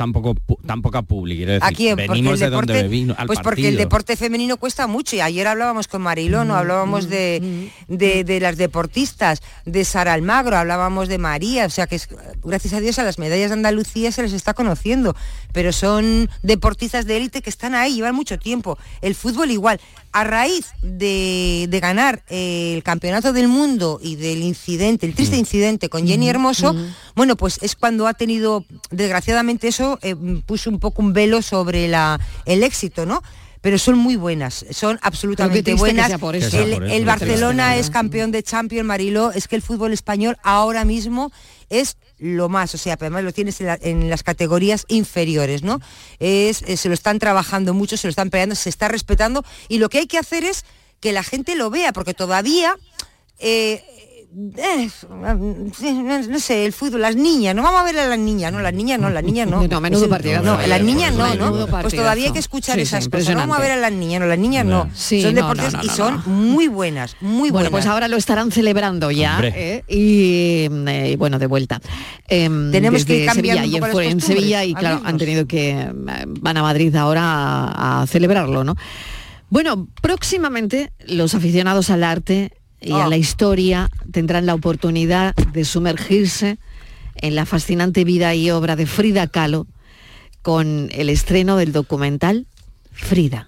tan poco pu- tan poca publi, quiero decir, Aquí, porque venimos el de deporte, donde vino al pues porque el deporte femenino cuesta mucho y ayer hablábamos con Mariló, ¿no? hablábamos de, de, de las deportistas, de Sara Almagro, hablábamos de María, o sea que es- gracias a Dios a las medallas de Andalucía se les está conociendo, pero son deportistas de élite que están ahí, llevan mucho tiempo. El fútbol igual. A raíz de, de ganar eh, el campeonato del mundo y del incidente, el triste incidente con Jenny Hermoso, bueno, pues es cuando ha tenido, desgraciadamente eso eh, puso un poco un velo sobre la, el éxito, ¿no? Pero son muy buenas, son absolutamente buenas. por eso. El, por eso, el qué Barcelona triste, es ¿no? campeón de Champions, Marilo, es que el fútbol español ahora mismo es lo más, o sea, además lo tienes en, la- en las categorías inferiores, ¿no? Es, eh, se lo están trabajando mucho, se lo están peleando, se está respetando y lo que hay que hacer es que la gente lo vea, porque todavía eh, eh, no sé, el fútbol, las niñas, no vamos a ver a las niñas, no, las niñas no, las niñas no. No, menudo partidazo. No, las niñas no, Menudo ¿no? Pues todavía hay que escuchar Sí, sí, esas cosas. No vamos a ver a las niñas, no, las niñas no. Sí, son no, deportes no, no, y no, son no. muy buenas, muy Bueno, buenas. pues ahora lo estarán celebrando ya. ¿eh? y eh, bueno, de vuelta. Em, Tenemos que cambiando Sevilla. un Ayer poco las fue en Sevilla y claro, han tenido que eh, van a Madrid ahora a, a celebrarlo, ¿no? Bueno, próximamente los aficionados al arte y a la historia tendrán la oportunidad de sumergirse en la fascinante vida y obra de Frida Kahlo con el estreno del documental Frida.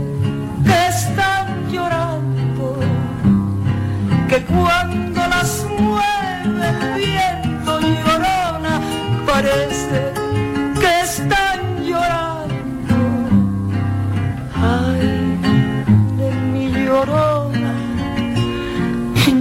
que cuando las mueve el viento llorona, parece que están llorando. Ay, de mi llorona,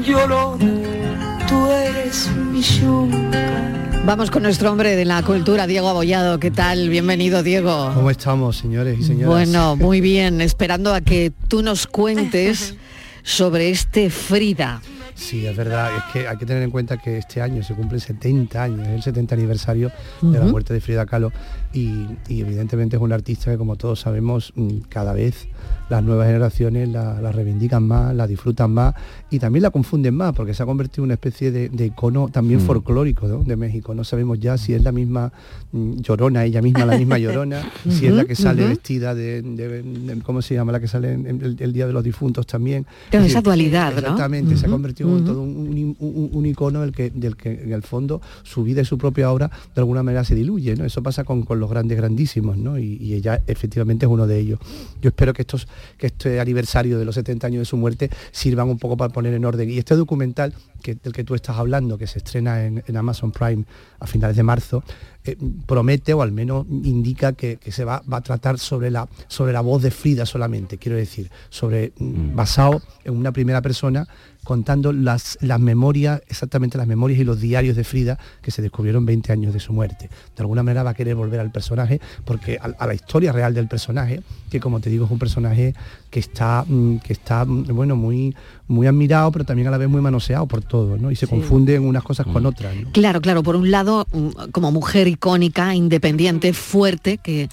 llorona, tú eres mi yunca. Vamos con nuestro hombre de la cultura, Diego Abollado. ¿Qué tal? Bienvenido, Diego. ¿Cómo estamos, señores y señoras? Bueno, muy bien, esperando a que tú nos cuentes sobre este Frida. Sí, es verdad, es que hay que tener en cuenta que este año se cumple 70 años, es el 70 aniversario de la muerte de Frida Kahlo y, y evidentemente es un artista que como todos sabemos mm, cada vez las nuevas generaciones la, la reivindican más, la disfrutan más y también la confunden más porque se ha convertido en una especie de, de icono también Mm. folclórico ¿no? de México. No sabemos ya si es la misma mm, llorona, ella misma la misma llorona, si es la que sale vestida de, de- de- ¿cómo se llama? La que sale en, en el, el Día de los Difuntos también. Claro, Es esa decir, dualidad, ¿no? Exactamente, se ha Ujú, convertido en ujú. todo un, un- un- un icono del que, del que en el fondo su vida y su propia obra de alguna manera se diluye, ¿no? Eso pasa con, con los grandes grandísimos, ¿no? Y, y ella efectivamente es uno de ellos. Yo espero que estos, que este aniversario de los 70 años de su muerte sirvan un poco para poner en orden. Y este documental que, del que tú estás hablando, que se estrena en, en Amazon Prime a finales de marzo, eh, promete o al menos indica que, que se va, va a tratar sobre la, sobre la voz de Frida solamente, quiero decir, sobre mm, basado en una primera persona contando las, las memorias, exactamente las memorias y los diarios de Frida que se descubrieron 20 años de su muerte. De alguna manera va a querer volver al personaje, porque a, a la historia real del personaje, que como te digo es un personaje que está, mm, que está mm, bueno, muy, muy admirado, pero también a la vez muy manoseado por todo, ¿no? Y se Sí. confunden unas cosas con otras. ¿no? Claro, claro, por un lado, mm, como mujer icónica, independiente, fuerte, que,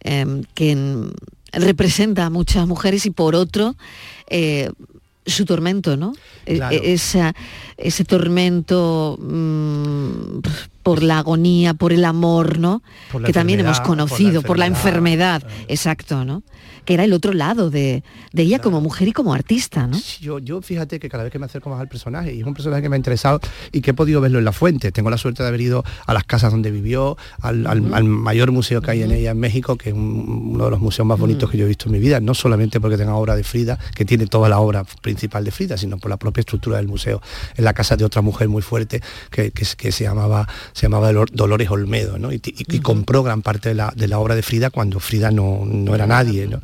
em, que mm, representa a muchas mujeres y por otro, eh, su tormento, ¿no? E- Claro. e- esa- ese tormento mm, por la agonía, por el amor, ¿no? Que también hemos enfermedad, por la conocido, por la enfermedad, enfermedad, exacto, ¿no? Que era el otro lado de, de ella como mujer y como artista, ¿no? Yo, yo fíjate que cada vez que me acerco más al personaje, y es un personaje que me ha interesado y que he podido verlo en la fuente, tengo la suerte de haber ido a las casas donde vivió, al, al- al mayor museo que hay en ella en México, que es un- uno de los museos más bonitos que yo he visto en mi vida, no solamente porque tenga obra de Frida, que tiene toda la obra principal de Frida, sino por la propia estructura del museo, en la casa de otra mujer muy fuerte que, que, que se llamaba se llamaba Dolor- Dolores Olmedo, ¿no? y, y- y compró gran parte de la, de la obra de Frida cuando Frida no, no era nadie. ¿no?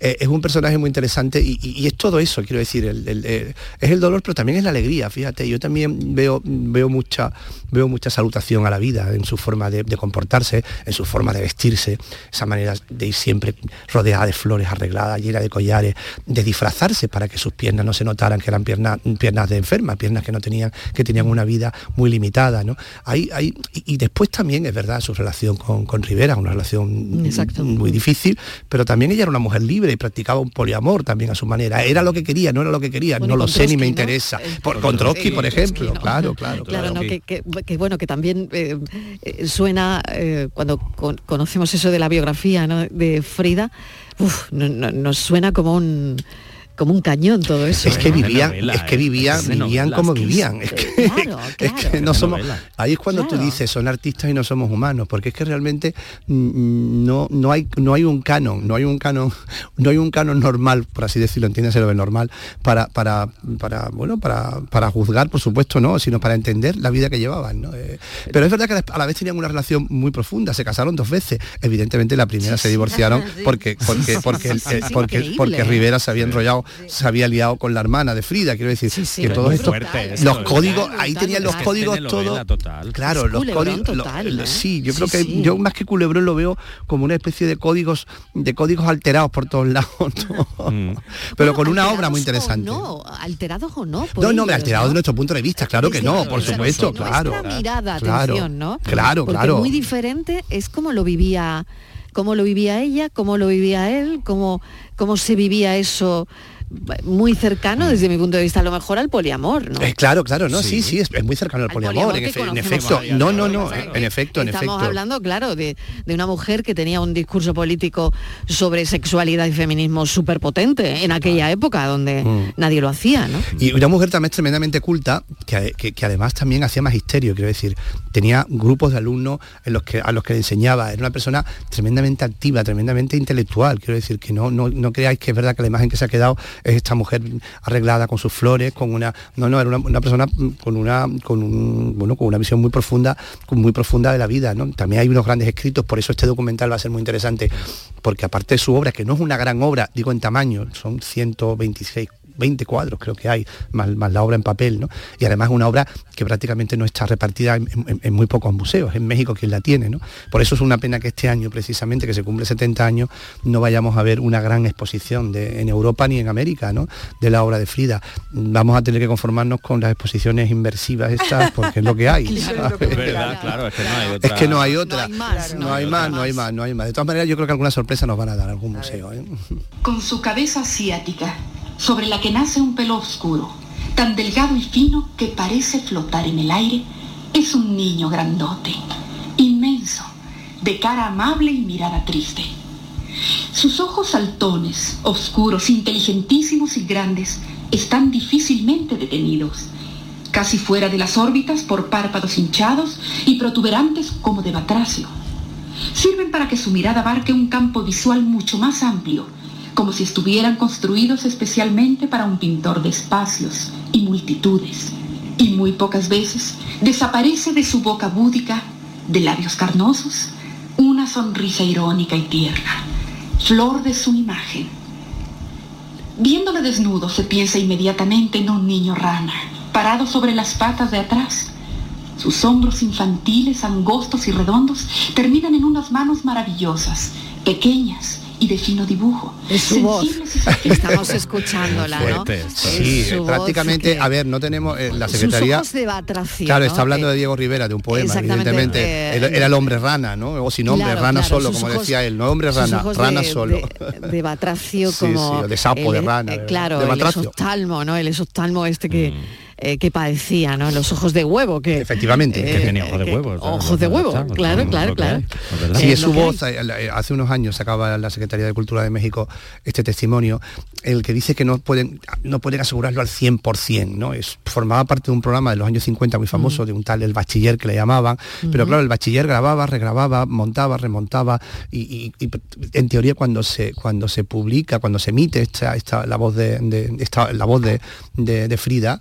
Eh, es un personaje muy interesante y, y- y es todo eso, quiero decir, el- el- el- es el dolor, pero también es la alegría, fíjate, yo también veo, veo, mucha, veo mucha salutación a la vida en su forma de, de comportarse, en su forma de vestirse, esa manera de ir siempre rodeada de flores arregladas, llena de collares, de disfrazarse para que sus piernas no se notaran que eran piernas, piernas de enferma, piernas que no tenían, que tenían una vida muy limitada, ¿no? Hay, hay, y, y después también es verdad su relación con, con Rivera, una relación Exacto. muy difícil, pero también ella era una mujer libre y practicaba un poliamor también a su manera. Era lo que quería, no era lo que quería, Bueno, no lo sé ni me ¿no? interesa. Por, con Trotsky, por ejemplo, Trotsky, ¿no? claro, claro, Claro, claro. ¿no? que, que- que bueno, que también eh, eh, suena, eh, cuando con- conocemos eso de la biografía de Frida, uf, nos suena como un como un cañón todo eso. Es que ¿no? vivían, novela, es que ¿eh? vivían, vivían como vivían. Es que, Claro, es que claro. no somos. Ahí es cuando tú Claro. dices son artistas y no somos humanos, porque es que realmente mm, no, no hay no hay un canon, no hay un canon, no hay un canon normal, por así decirlo, entiéndase lo de normal, para, para, para bueno, para, para juzgar, por supuesto, no, sino para entender la vida que llevaban. ¿no? Eh, pero es verdad que a la vez tenían una relación muy profunda, se casaron dos veces. Evidentemente la primera se divorciaron porque, porque, porque, eh, porque, porque ¿eh? Rivera se había enrollado, se había liado con la hermana de Frida, quiero decir, que todos es estos los códigos, brutal, ahí tenían los códigos todos. Claro, Es los códigos. total, ¿eh? sí, yo creo que yo más que culebrón lo veo como una especie de códigos, de códigos alterados por todos lados. ¿no? Mm. Pero Bueno, con una obra alterados muy interesante. no, alterados o no. por No, no, me ellos, alterado ¿no? de nuestro punto de vista, claro que no, por supuesto, claro. mirada, Claro, atención, ¿no? claro, Porque claro. muy diferente es como lo vivía, cómo lo vivía ella, cómo lo vivía él, cómo, cómo se vivía eso muy cercano desde mi punto de vista a lo mejor al poliamor, ¿no? Eh, claro, claro, no, sí, sí, es, es muy cercano al Al poliamor, poliamor en, efecto. No, no, ¿no? en efecto, en Estamos efecto. hablando, claro, de, de una mujer que tenía un discurso político sobre sexualidad y feminismo súper potente en aquella época donde Mm. nadie lo hacía, ¿no? Y una mujer también tremendamente culta, que, que- que además también hacía magisterio, quiero decir, tenía grupos de alumnos en los que, a los que le enseñaba, era una persona tremendamente activa, tremendamente intelectual, quiero decir, que no, no, no creáis que es verdad que la imagen que se ha quedado es esta mujer arreglada con sus flores, con una. No, no, era una, persona con una, con un, bueno, con una visión muy profunda, muy profunda de la vida, ¿no? También hay unos grandes escritos, por eso este documental va a ser muy interesante, porque aparte de su obra, que no es una gran obra, digo en tamaño, son 126 20 cuadros creo que hay, más, más la obra en papel, ¿no? Y además una obra que prácticamente no está repartida en, en- en muy pocos museos, en México quien la tiene, ¿no? Por eso es una pena que este año, precisamente, que se cumple 70 años, no vayamos a ver una gran exposición de, en Europa ni en América, ¿no? De la obra de Frida. Vamos a tener que conformarnos con las exposiciones inversivas estas, porque es lo que hay. Es claro, es que no hay Es otra. que no hay otra. No hay más, no hay más, no hay más, no hay más. De todas maneras, yo creo que alguna sorpresa nos van a dar algún museo. ¿eh? con su cabeza asiática, sobre la que nace un pelo oscuro, tan delgado y fino que parece flotar en el aire, es un niño grandote, inmenso, de cara amable y mirada triste. Sus ojos saltones, oscuros, inteligentísimos y grandes, están difícilmente detenidos, casi fuera de las órbitas por párpados hinchados y protuberantes como de batracio sirven para que su mirada abarque un campo visual mucho más amplio, como si estuvieran construidos especialmente para un pintor de espacios y multitudes. Y muy pocas veces desaparece de su boca búdica, de labios carnosos, una sonrisa irónica y tierna, flor de su imagen. Viéndole desnudo se piensa inmediatamente en un niño rana, parado sobre las patas de atrás, sus hombros infantiles, angostos y redondos, terminan en unas manos maravillosas, pequeñas y de fino dibujo. Es su voz. Estamos escuchándola, ¿no? Fuerte esto. Es Sí, eh, voz prácticamente, que- a ver, no tenemos eh, la Sus Secretaría... ojos de batracio, Claro, está hablando de Diego Rivera, de un poema, evidentemente. eh, Era, era el hombre rana, ¿no? O sin nombre, Claro, rana claro, solo, como ojos- decía él. No hombre rana, rana de- solo. De, de batracio como... sí, de sapo, de rana, eh, claro, de el batracio. esoftalmo, ¿no? El esoftalmo este que... eh, que padecía, ¿no? Los ojos de huevo, que... Efectivamente. eh, Que tenía ojos de que- huevo, claro, Ojos de huevo, claro, claro, claro, verdad. Sí, Eh, es su voz. eh, eh, Hace unos años sacaba la Secretaría de Cultura de México este testimonio, el que dice que no pueden, no pueden asegurarlo al 100%, ¿no? Es, formaba parte de un programa de los años 50 muy famoso, de un tal el bachiller que le llamaban, pero claro, el bachiller grababa, regrababa, montaba, remontaba, y, y- y, en teoría cuando se, cuando se publica, cuando se emite esta, esta, la voz de, de- esta, la voz de, de- de Frida,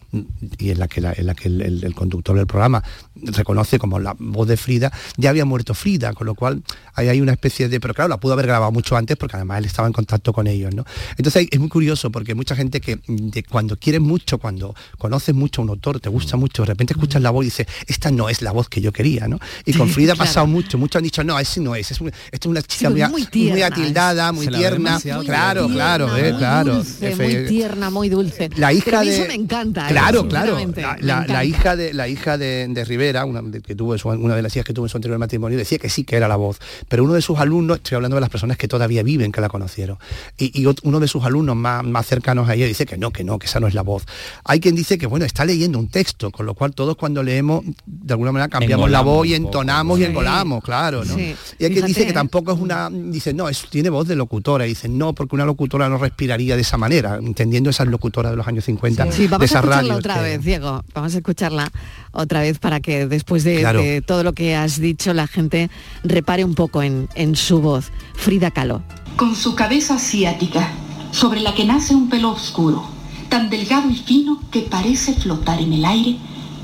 y en la que, la- en la que el, el- el conductor del programa reconoce como la voz de Frida, ya había muerto Frida, con lo cual ahí hay una especie de... Pero claro, la pudo haber grabado mucho antes porque además él estaba en contacto con ellos, ¿no? Entonces es muy curioso porque mucha gente que de cuando quieres mucho, cuando conoces mucho a un autor, te gusta mucho, de repente escuchas la voz y dices, esta no es la voz que yo quería, ¿no? Y con Frida ha pasado mucho, muchos han dicho, no, ese no es, es, un- esta es una chica Sí, muy, muy muy atildada, muy tierna, claro, tierna. claro, eh, muy claro. dulce, muy tierna, muy dulce. la hija Pero a mí de eso me encanta. ¿eh? claro claro la, hija de la hija de, de Rivera una de- que tuvo su- una de las hijas que tuvo en su anterior matrimonio decía que sí que era la voz pero uno de sus alumnos estoy hablando de las personas que todavía viven que la conocieron y, uno de sus alumnos más, más cercanos a ella dice que no que no que esa no es la voz hay quien dice que bueno está leyendo un texto con lo cual todos cuando leemos de alguna manera cambiamos la voz y poco, entonamos y Sí. engolamos claro ¿no? Sí. y hay quien dice que ¿eh? tampoco es una dice no es, tiene voz de locutora y dicen no porque una locutora no respiraría de esa manera entendiendo esas locutoras de los años 50 Sí, de vamos a escucharla radios otra que- vez, Diego. Vamos a escucharla otra vez para que después de, Claro. de todo lo que has dicho la gente repare un poco en, en su voz. Frida Kahlo. con su cabeza asiática, sobre la que nace un pelo oscuro, tan delgado y fino que parece flotar en el aire,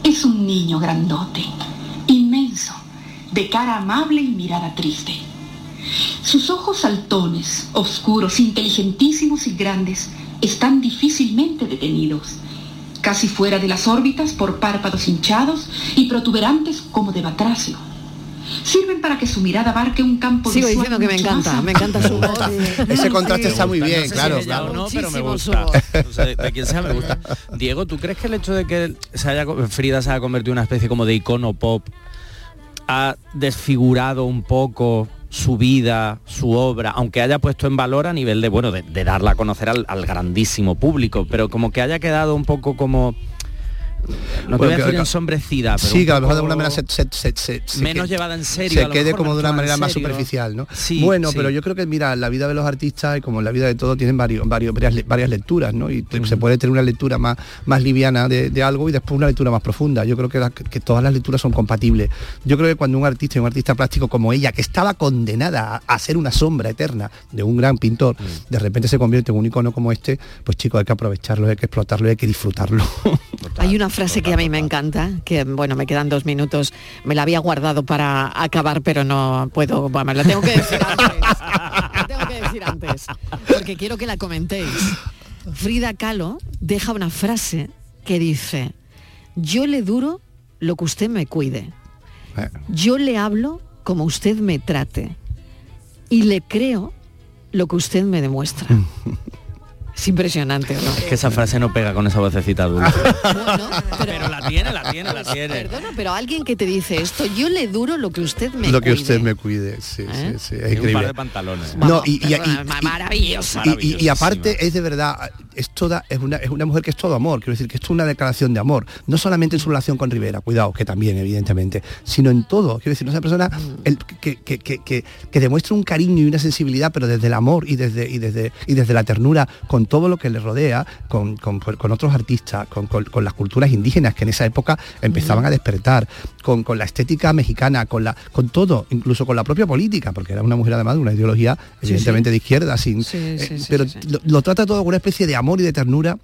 es un niño grandote, inmenso, de cara amable y mirada triste. Sus ojos saltones, oscuros, inteligentísimos y grandes, están difícilmente detenidos, casi fuera de las órbitas por párpados hinchados y protuberantes como de batracio. Sirven para que su mirada abarque un campo Sigo visual diciendo que me encanta, me encanta su voz. Ese contraste está muy bien, no sé claro. si ella o no, pero me gusta. voz. O sea, de quien sea me gusta. Diego, ¿tú crees que el hecho de que se haya, Frida se haya convertido en una especie como de icono pop ha desfigurado un poco su vida, su obra, aunque haya puesto en valor a nivel de, bueno, de, de darla a conocer al, al grandísimo público, pero como que haya quedado un poco como... No te Bueno, voy a decir que- ensombrecida, pero sí, que a lo mejor de alguna manera se, se- se- se- se menos que- llevada en serio. se a lo quede mejor como de una manera más superficial, ¿no? Sí, bueno, sí. pero yo creo que mira, la vida de los artistas y como la vida de todo tienen varios, varios, varias, le- varias lecturas, ¿no? Y se puede tener una lectura más, más liviana de, de algo y después una lectura más profunda. Yo creo que, la- que todas las lecturas son compatibles. Yo creo que cuando un artista y un artista plástico como ella, que estaba condenada a, a ser una sombra eterna de un gran pintor, de repente se convierte en un icono como este, pues chicos, hay que aprovecharlo, hay que explotarlo, hay que disfrutarlo. Hay una frase que a mí me encanta, que bueno, me quedan dos minutos, me la había guardado para acabar, pero no puedo, bueno, la tengo que decir antes. La tengo que decir antes, porque quiero que la comentéis. Frida Kahlo deja una frase que dice, yo le duro lo que usted me cuide. Yo le hablo como usted me trate. Y le creo lo que usted me demuestra. es impresionante, ¿no? Es que esa frase no pega con esa vocecita dulce. pero la tiene, la tiene, la tiene. Perdona, pero alguien que te dice esto, yo le duro lo que usted me lo que cuide. usted me cuide, sí, ¿Eh? sí, sí, es Y un par increíble. de pantalones. No, y, y- y- ma- y- maravilloso. y- y- y aparte es de verdad, es toda, es una, es una mujer que es todo amor, quiero decir que esto es una declaración de amor, no solamente en su relación con Rivera, cuidado, que también, evidentemente, sino en todo. Quiero decir, una persona el- que, que- que- que- demuestra un cariño y una sensibilidad, pero desde el amor y desde, y desde, y desde la ternura, con todo lo que le rodea, con, con- con otros artistas, con, con- las culturas indígenas que en esa época empezaban a despertar, con, con la estética mexicana, con la, con todo, incluso con la propia política, porque era una mujer además de una ideología evidentemente sí. de izquierda, sin, Sí, eh, pero. Lo, lo trata todo con una especie de amor y de ternura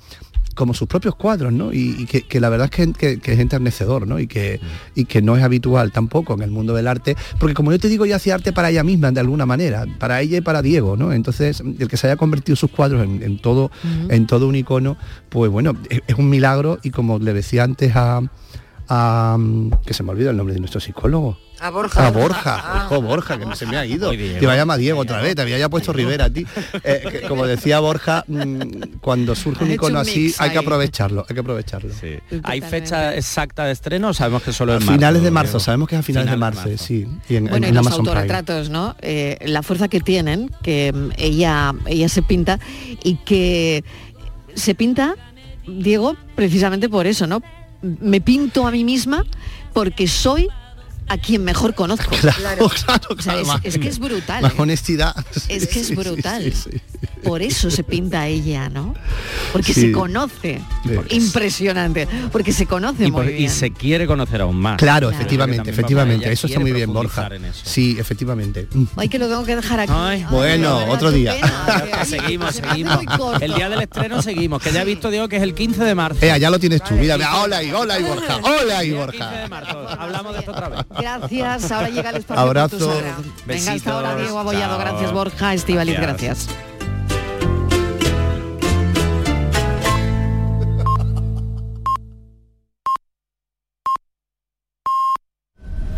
como sus propios cuadros, ¿no? Y, y que, que la verdad es que, que- que es enternecedor, ¿no? Y que, y que no es habitual tampoco en el mundo del arte, porque como yo te digo, ella hacía arte para ella misma, de alguna manera, para ella y para Diego, ¿no? Entonces, el que se haya convertido sus cuadros en, en todo, en todo un icono, pues bueno, es, es un milagro y como le decía antes a, a, que se me olvida el nombre de nuestro psicólogo. A Borja. A Borja, ojo, Borja, que no se me ha ido. Te iba a llamar Diego otra vez, te había ya puesto Rivera a ti. Eh, que, como decía Borja, mm, cuando surge un icono un así, hay que aprovecharlo, hay que aprovecharlo. ¿Hay fecha exacta de estreno o sabemos que solo es marzo? finales de marzo, Diego? sabemos que es a finales de marzo, sí. Y en, Bueno, en- y en los Amazon Prime. autorretratos, ¿no? Eh, la fuerza que tienen, que mm, ella, ella se pinta y que se pinta, Diego, precisamente por eso, ¿no? Me pinto a mí misma porque soy a quien mejor conozco. Claro, claro, O sea, claro, es, que es brutal. Más ¿eh? honestidad. Es que es brutal. sí, sí. Por eso se pinta ella, ¿no? Porque Sí. se conoce. Impresionante. Porque se conoce Y, muy por- y se quiere conocer aún más. Claro, efectivamente, efectivamente. Eso está muy bien, Borja. profundizar en eso. Sí, efectivamente. Ay, que lo tengo que dejar aquí. Ay, bueno, otro día. pena. seguimos, seguimos. muy corto. El día del estreno seguimos, que ya he visto, Diego, que es el 15 de marzo. Eh, ya lo tienes tú. Mira, mira, hola y hola y Borja. Hola y Borja. Hablamos de esto otra vez. Gracias. Ahora llega el espacio. Abrazo. Venga, hasta ahora. Diego Abollado. Gracias, Borja. Estivaliz, Gracias. gracias.